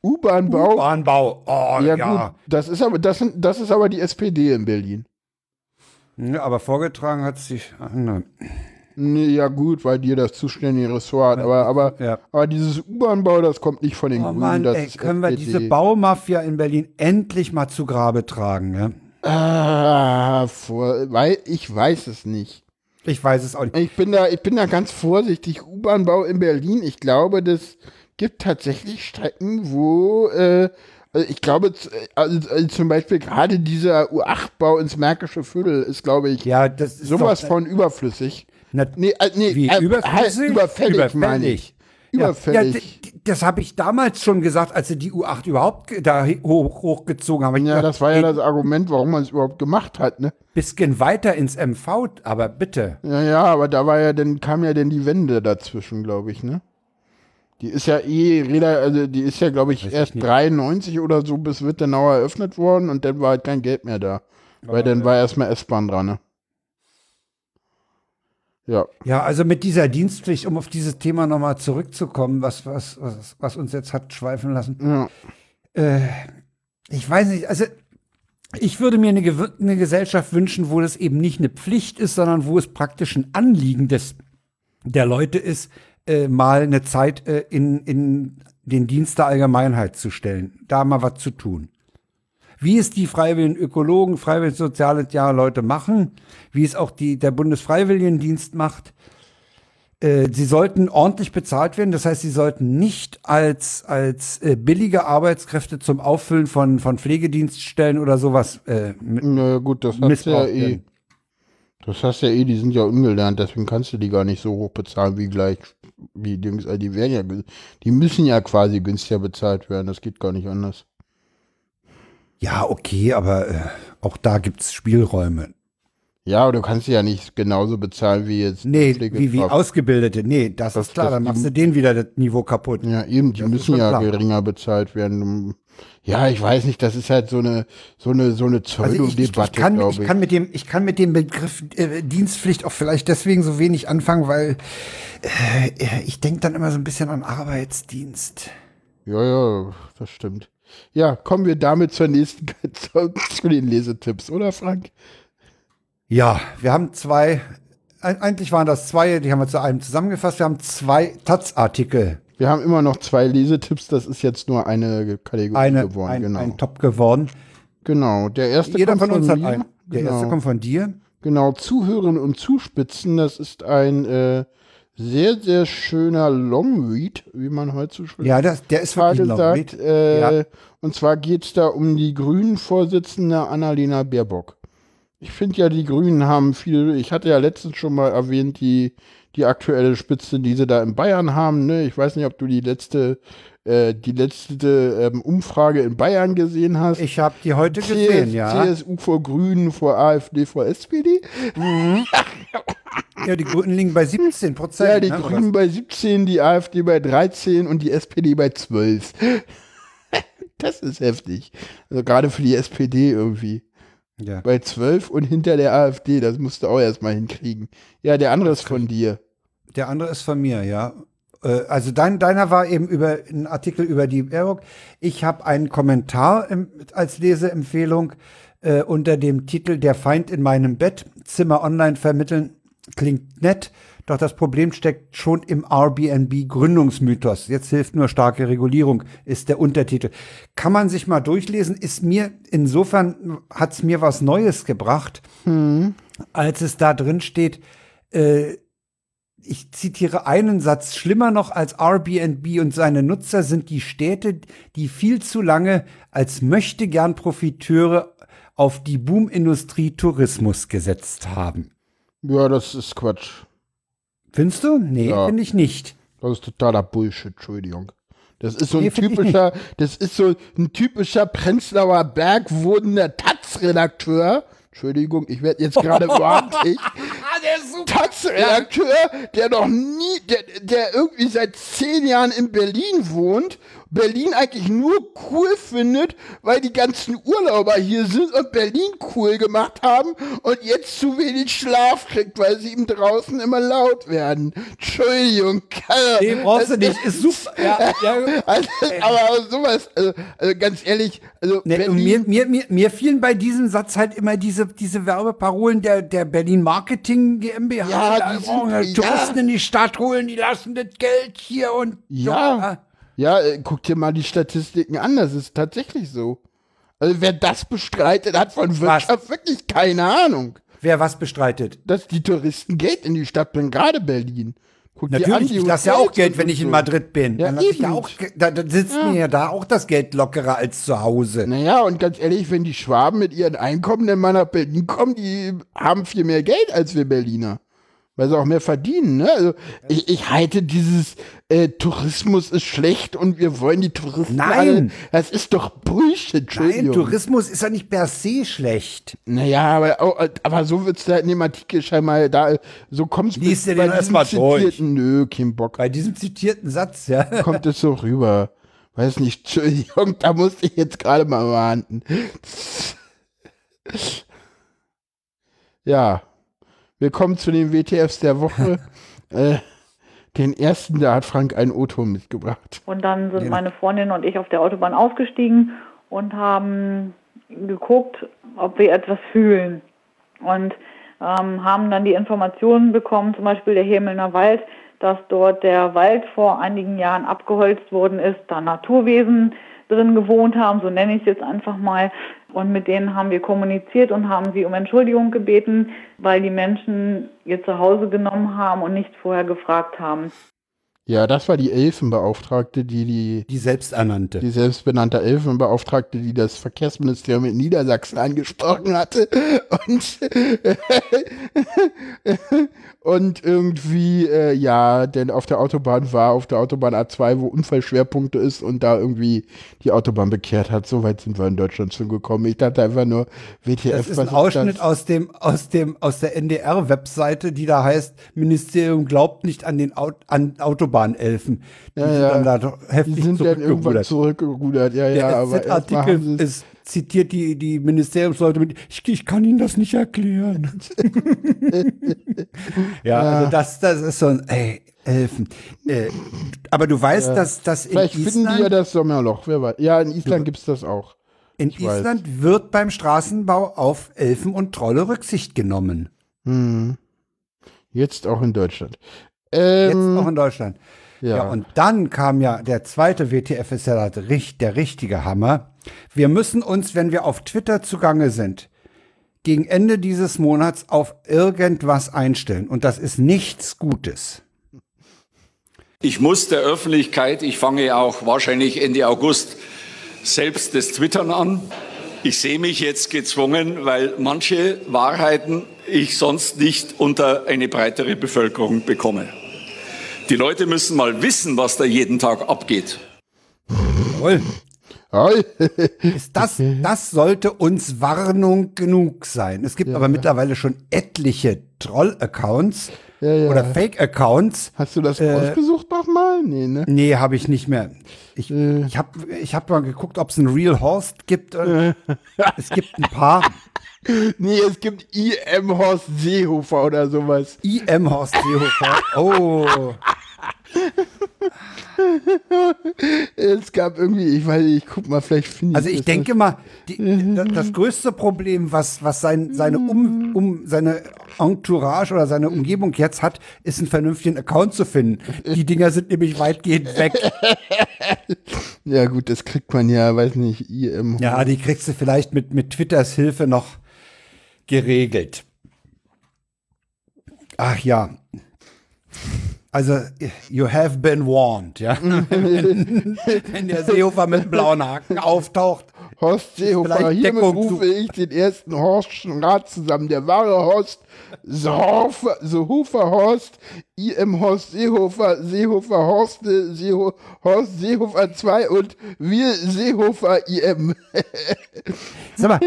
U-Bahn-Bau. U-Bahn-Bau. Oh, Ja, ja. gut, das ist aber das, sind, das ist aber die SPD in Berlin. Ja, aber vorgetragen hat sich. ach, ne. Nee, ja gut, weil dir das zuständige Ressort hat. Aber, aber, Ja. aber dieses U-Bahn-Bau, das kommt nicht von den Oh Grünen. Mann, das ey, können wir diese Baumafia in Berlin endlich mal zu Grabe tragen, ne? Ah, vor, weil ich weiß es nicht. Ich weiß es auch nicht. Ich bin da, ich bin da ganz vorsichtig. U-Bahn-Bau in Berlin. Ich glaube, dass gibt tatsächlich Strecken, wo äh, also ich glaube, also, also zum Beispiel gerade dieser U8-Bau ins Märkische Viertel ist, glaube ich, Ja, das ist sowas doch, von überflüssig. Na, Nee, äh, nee, Wie, äh, überflüssig? überfällig, meine ich. Ja, Überfällig. Ja, das habe ich damals schon gesagt, als sie die U8 überhaupt da hoch, hochgezogen haben. Ich Ja, das war ja das Argument, warum man es überhaupt gemacht hat, ne? Bisschen weiter ins MV, aber bitte. Ja, ja, aber da war ja dann, kam ja dann die Wende dazwischen, glaube ich, ne? Die ist ja eh, also die ist ja, glaube ich, Weiß ich erst nicht. 93 oder so bis Wittenau eröffnet worden und dann war halt kein Geld mehr da. Weil dann war erstmal S-Bahn dran, ne? Ja, Ja, also mit dieser Dienstpflicht, um auf dieses Thema nochmal zurückzukommen, was, was, was, was uns jetzt hat schweifen lassen. ja. Äh, ich weiß nicht, also ich würde mir eine, eine Gesellschaft wünschen, wo das eben nicht eine Pflicht ist, sondern wo es praktisch ein Anliegen des, der Leute ist, äh, mal eine Zeit äh, in, in den Dienst der Allgemeinheit zu stellen, da mal was zu tun. Wie es die freiwilligen Ökologen, freiwilligen soziale ja, Leute machen, wie es auch die, der Bundesfreiwilligendienst macht, äh, sie sollten ordentlich bezahlt werden. Das heißt, sie sollten nicht als, als äh, billige Arbeitskräfte zum Auffüllen von, von Pflegedienststellen oder sowas äh, Na gut, das hast du ja eh. Das hast ja eh, die sind ja ungelernt, deswegen kannst du die gar nicht so hoch bezahlen wie gleich, wie Dings, also die werden ja, die müssen ja quasi günstiger bezahlt werden, das geht gar nicht anders. Ja, okay, aber äh, auch da gibt's Spielräume. Ja, aber du kannst sie ja nicht genauso bezahlen wie jetzt Nee, wie, wie Ausgebildete. Nee, das, Das- ist klar, das- dann machst du denen wieder das Niveau kaputt. Ja, eben, die Das müssen ja klar. geringer bezahlt werden. Ja, ich weiß nicht, das ist halt so eine, so eine, so eine Also ich, Pseudo-Debatte, kann, ich, ich. kann mit dem, ich kann mit dem Begriff äh, Dienstpflicht auch vielleicht deswegen so wenig anfangen, weil äh, ich denke dann immer so ein bisschen an Arbeitsdienst. Ja, ja, das stimmt. Ja, kommen wir damit zur nächsten, zu, zu den Lesetipps, oder Frank? Ja, wir haben zwei, eigentlich waren das zwei, die haben wir zu einem zusammengefasst. Wir haben zwei Taz-Artikel, Wir haben immer noch zwei Lesetipps, das ist jetzt nur eine Kategorie eine, geworden. ein, genau. ein Top geworden. genau, der erste Jeder kommt von uns hat mir. einen. Der genau. erste kommt von dir. Genau, Zuhören und Zuspitzen, das ist ein äh, sehr, sehr schöner Longread, wie man schön Ja, das, der ist wirklich sagt. Äh, Ja. Und zwar geht es da um die Grünen-Vorsitzende Annalena Baerbock. Ich finde ja, die Grünen haben viel, ich hatte ja letztens schon mal erwähnt, die, die aktuelle Spitze, die sie da in Bayern haben. Ne? Ich weiß nicht, ob du die letzte, äh, die letzte ähm, Umfrage in Bayern gesehen hast. Ich habe die heute gesehen, CS, ja. CSU vor Grünen, vor AfD, vor SPD. Ja, die Grünen liegen bei 17 Prozent. Ja, die ne, Grünen bei 17, die AfD bei 13 und die SPD bei 12. das ist heftig. Also gerade für die SPD irgendwie. Ja. Bei 12 und hinter der AfD, das musst du auch erstmal hinkriegen. Ja, der andere ist von dir. Der andere ist von mir, ja. Äh, Also dein, deiner war eben über ein Artikel über die Baerbock. Ich habe einen Kommentar im, als Leseempfehlung äh, unter dem Titel Der Feind in meinem Bett, Zimmer online vermitteln, klingt nett, doch das Problem steckt schon im Airbnb-Gründungsmythos. Jetzt hilft nur starke Regulierung, ist der Untertitel. Kann man sich mal durchlesen, ist mir, insofern hat's mir was Neues gebracht, als es da drin steht, äh, ich zitiere einen Satz, schlimmer noch als Airbnb und seine Nutzer sind die Städte, die viel zu lange als möchte gern Profiteure auf die Boomindustrie Tourismus gesetzt haben. Ja, das ist Quatsch. Findest du? Nee, Ja. finde ich nicht. Das ist totaler Bullshit, Entschuldigung. Das ist so ein Nee, typischer, das ist so ein typischer Prenzlauer Berg wurdender Taz-Redakteur. Entschuldigung, ich werde jetzt gerade wortig. Taz-Redakteur, der noch nie, der, der irgendwie seit zehn Jahren in Berlin wohnt, Berlin eigentlich nur cool findet, weil die ganzen Urlauber hier sind und Berlin cool gemacht haben und jetzt zu wenig Schlaf kriegt, weil sie ihm draußen immer laut werden. Entschuldigung, Kerl. Nee, brauchst du nicht. Ist super. Ja, ja. Also, aber sowas, also, also ganz ehrlich, also Nee, mir, mir, mir, mir fielen bei diesem Satz halt immer diese, diese Werbeparolen der, der Berlin Marketing GmbH. Ja, die sind- Touristen ja. in die Stadt holen, die lassen das Geld hier und Ja. Ja, äh, guck dir mal die Statistiken an, das ist tatsächlich so. Also wer das bestreitet, hat von Wirtschaft wirklich keine Ahnung. Wer was bestreitet? Dass die Touristen Geld in die Stadt bringen, gerade Berlin. Guck Natürlich, ich lasse ja auch Geld, wenn ich in. Madrid bin. Ja, Dann lass ich ja auch, da, da sitzt mir ja da auch das Geld lockerer als zu Hause. Naja, und ganz ehrlich, wenn die Schwaben mit ihren Einkommen dann mal nach Berlin kommen, die haben viel mehr Geld als wir Berliner. Weil sie auch mehr verdienen. Ne? Also ich, ich halte dieses äh, Tourismus ist schlecht und wir wollen die Touristen Nein. alle. Das ist doch Bullshit, Nein. Tourismus ist ja nicht per se schlecht. Naja, aber, aber so wird's da in dem Artikel scheinbar da, so kommt's Lies dir bei den diesem erst mal durch. zitierten, Nö, kein Bock. Bei diesem zitierten Satz, ja. kommt es so rüber. Weiß nicht, Entschuldigung, da musste ich jetzt gerade mal warten. Ja, willkommen zu den WTFs der Woche. äh, den ersten, da hat Frank einen O-Ton mitgebracht. Und dann sind Genau. meine Freundin und ich auf der Autobahn ausgestiegen und haben geguckt, ob wir etwas fühlen. Und ähm, haben dann die Informationen bekommen, zum Beispiel der Hemelner Wald, dass dort der Wald vor einigen Jahren abgeholzt worden ist, da Naturwesen drin gewohnt haben, so nenne ich es jetzt einfach mal. Und mit denen haben wir kommuniziert und haben sie um Entschuldigung gebeten, weil die Menschen ihr Zuhause genommen haben und nicht vorher gefragt haben. Ja, das war die Elfenbeauftragte, die die, Die selbsternannte. die selbstbenannte Elfenbeauftragte, die das Verkehrsministerium in Niedersachsen angesprochen hatte. Und, und irgendwie, äh, ja, denn auf der Autobahn war, auf der Autobahn A2, wo Unfallschwerpunkte ist und da irgendwie die Autobahn bekehrt hat. So weit sind wir in Deutschland schon gekommen. Ich dachte einfach nur, WTF, Das ist ein Ausschnitt aus dem, aus dem, aus der NDR-Webseite, die da heißt, Ministerium glaubt nicht an den Aut an Autobahnelfen. Die Ja, sind ja. dann da doch Die heftig sind dann irgendwann zurückgerudert. zurückgerudert. Ja, ja, Der aber artikel es- ist zitiert die, die Ministeriumsleute mit, ich, ich kann Ihnen das nicht erklären. ja, also das, das ist so ein, ey, Elfen. Äh, aber du weißt, dass, dass in Vielleicht finden die ja Island, das Sommerloch, wer weiß. Ja, in Island gibt's das auch. in ich weiß. Island wird beim Straßenbau auf Elfen und Trolle Rücksicht genommen. Hm. Jetzt auch in Deutschland. Jetzt Ähm, auch in Deutschland. ja. Ja. und dann kam ja der zweite WTF ist ja der, richt- der richtige Hammer. Wir müssen uns, wenn wir auf Twitter zugange sind, gegen Ende dieses Monats auf irgendwas einstellen. Und das ist nichts Gutes. Ich muss der Öffentlichkeit, ich fange auch wahrscheinlich Ende August selbst das Twittern an. Ich sehe mich jetzt gezwungen, weil manche Wahrheiten ich sonst nicht unter eine breitere Bevölkerung bekomme. Die Leute müssen mal wissen, was da jeden Tag abgeht. Jawohl. Ist das, das sollte uns Warnung genug sein. Es gibt aber mittlerweile schon etliche Troll-Accounts ja. oder Fake-Accounts. Hast du das Äh, ausgesucht nochmal? Nee, ne? Nee, habe ich nicht mehr. Ich, Äh. ich habe ich hab mal geguckt, ob es einen Real Horst gibt. Äh, es gibt ein paar. Nee, es gibt IM Horst Seehofer oder sowas. IM Horst Seehofer. Oh. Es gab irgendwie, ich weiß nicht, ich guck mal, vielleicht finde ich Also ich denke mal, die, da- das größte Problem, was, was sein, seine, um, um, seine Entourage oder seine Umgebung jetzt hat, ist einen vernünftigen Account zu finden. Die Dinger sind nämlich weitgehend weg. Ja, gut, das kriegt man ja, weiß nicht, IM. Ja, die kriegst du vielleicht mit, mit Twitters Hilfe noch geregelt. Ach ja. Also, you have been warned, ja. wenn, wenn der Seehofer mit blauen Haken auftaucht. Horst Seehofer, hiermit rufe ich den ersten Horstschen Rat zusammen. Der wahre Horst Seehofer, Seehofer Horst, IM Horst Seehofer, Seehofer Horste, Seeho, Horst Seehofer 2 und wir Seehofer IM. Sag mal,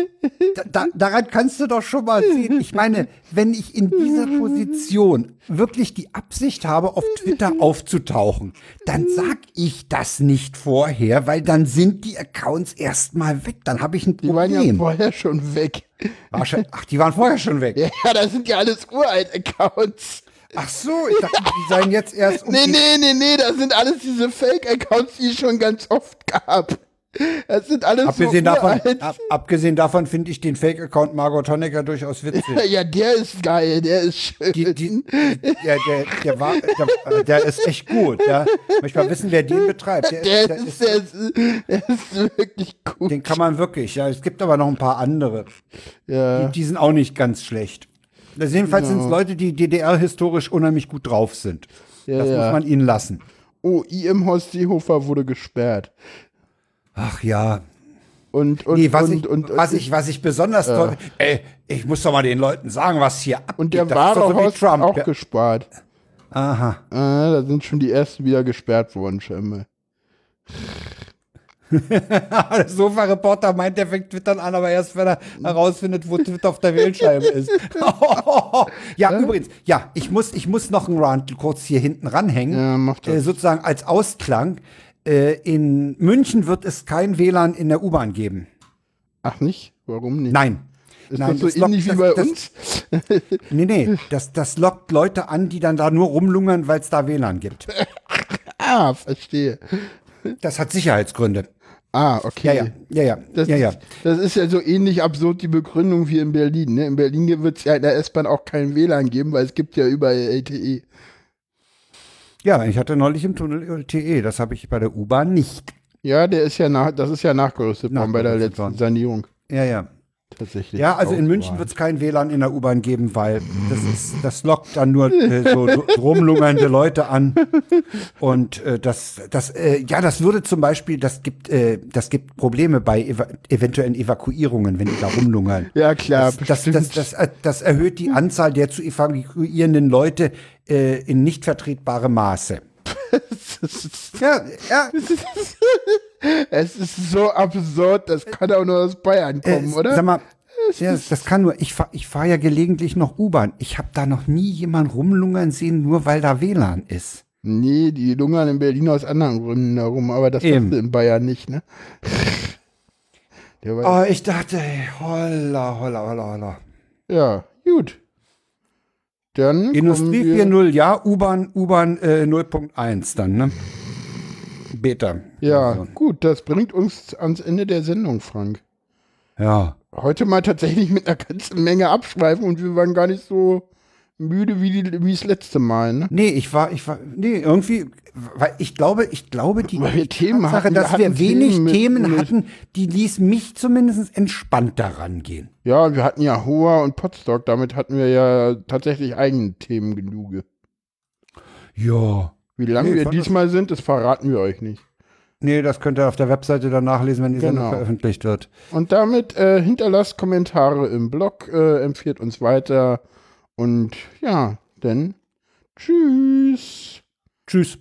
da, da, daran kannst du doch schon mal sehen. Ich meine, wenn ich in dieser Position wirklich die Absicht habe, auf Twitter aufzutauchen, dann sag ich das nicht vorher, weil dann sind die Accounts erstmal weg. Dann habe ich ein Die waren ja Problem. vorher schon weg. Ach, die waren vorher schon weg. Ja, das sind ja alles uralt-Accounts. Ach so, ich dachte, die seien jetzt erst um Nee, nee, nee, nee, das sind alles diese Fake-Accounts, die es schon ganz oft gab. Das sind alles Abgesehen so davon, ab, abgesehen davon finde ich den Fake-Account Margot Honecker durchaus witzig. Ja, der ist geil, der ist schön. Die, die, der, der, der, war, der, der ist echt gut. Ja. Möchte mal wissen, wer den betreibt. Der, der, der ist, der, ist, der ist wirklich gut. Den kann man wirklich, ja. Es gibt aber noch ein paar andere. ja. Die, die sind auch nicht ganz schlecht. Also jedenfalls sind es Leute, die DDR-historisch unheimlich gut drauf sind. Ja, das ja. muss man ihnen lassen. Oh, IM Horst Seehofer wurde gesperrt. Ach ja. Und, und, Nee, was, und, ich, und, was, ich, was ich besonders toll. Ey, ich muss doch mal den Leuten sagen, was hier abgeht. und der Das doch so wahre Horst Trump. auch Ja. gespart. Aha. Ah, da sind schon die ersten wieder gesperrt worden, scheinbar. Der Sofa-Reporter meint, der fängt Twittern an, aber erst, wenn er herausfindet, wo Twitter auf der Wählscheibe ist. ja, übrigens, ja, ich muss, ich muss noch einen Rant kurz hier hinten ranhängen. Ja, mach das. Äh, sozusagen als Ausklang. Äh, in München wird es kein WLAN in der U-Bahn geben. Ach nicht? Warum nicht? Nein. Ist Nein, das so das lockt- ähnlich wie bei das- uns? Nee, nee, das, das lockt Leute an, die dann da nur rumlungern, weil es da WLAN gibt. Ah, verstehe. Das hat Sicherheitsgründe. Ah, okay. Ja, ja, ja, ja, Das, ja, ja. Ist, das ist ja so ähnlich absurd die Begründung wie in Berlin. Ne? In Berlin wird es ja in der S-Bahn auch kein WLAN geben, weil es gibt ja überall. LTE. Ja, ich hatte neulich im Tunnel LTE, das habe ich bei der U-Bahn nicht. Ja, der ist ja nach, das ist ja nachgerüstet worden bei der letzten worden. Sanierung. Ja, ja. Tatsächlich. Ja, also in München wird es kein WLAN in der U-Bahn geben, weil das, ist, das lockt dann nur äh, so rumlungernde Leute an. Und äh, das, das, äh, ja, das würde zum Beispiel, das gibt, äh, das gibt Probleme bei eva eventuellen Evakuierungen, wenn die da rumlungern. Ja, klar, Das, das, das, das, das erhöht die Anzahl der zu evakuierenden Leute äh, in nicht vertretbare Maße. Ja, ja, Es ist so absurd, das kann auch nur aus Bayern kommen, Äh, oder? Sag mal, ja, das kann nur, ich fahre ich fahr ja gelegentlich noch U-Bahn. Ich habe da noch nie jemand rumlungern sehen, nur weil da WLAN ist. Nee, die lungern in Berlin aus anderen Gründen herum, aber das Eben. in Bayern nicht, ne? Oh, ich dachte, holla, holla, holla, holla. Ja, gut. Dann Industrie kommen wir, 4.0, ja, U-Bahn, U-Bahn äh, 0.1 dann, ne? Beta. Ja, gut, das bringt uns ans Ende der Sendung, Frank. Ja. Heute mal tatsächlich mit einer ganzen Menge abschweifen und wir waren gar nicht so müde wie, die, wie das letzte Mal, ne? Nee, ich war, ich war, nee, irgendwie, weil ich glaube, ich glaube, die Weil wir Themen Tatsache, hatten, wir dass hatten wir wenig Themen Themen, hatten, die ließ mich zumindest entspannter rangehen. Ja, wir hatten ja Hoa und Potstock, damit hatten wir ja tatsächlich eigene Themen genug. Ja. Wie lange Nee, wir fand das- diesmal sind, das verraten wir euch nicht. Nee, das könnt ihr auf der Webseite dann nachlesen, wenn die Sendung Genau. veröffentlicht wird. Und damit äh, hinterlasst Kommentare im Blog, äh, empfiehlt uns weiter und ja, dann tschüss. Tschüss.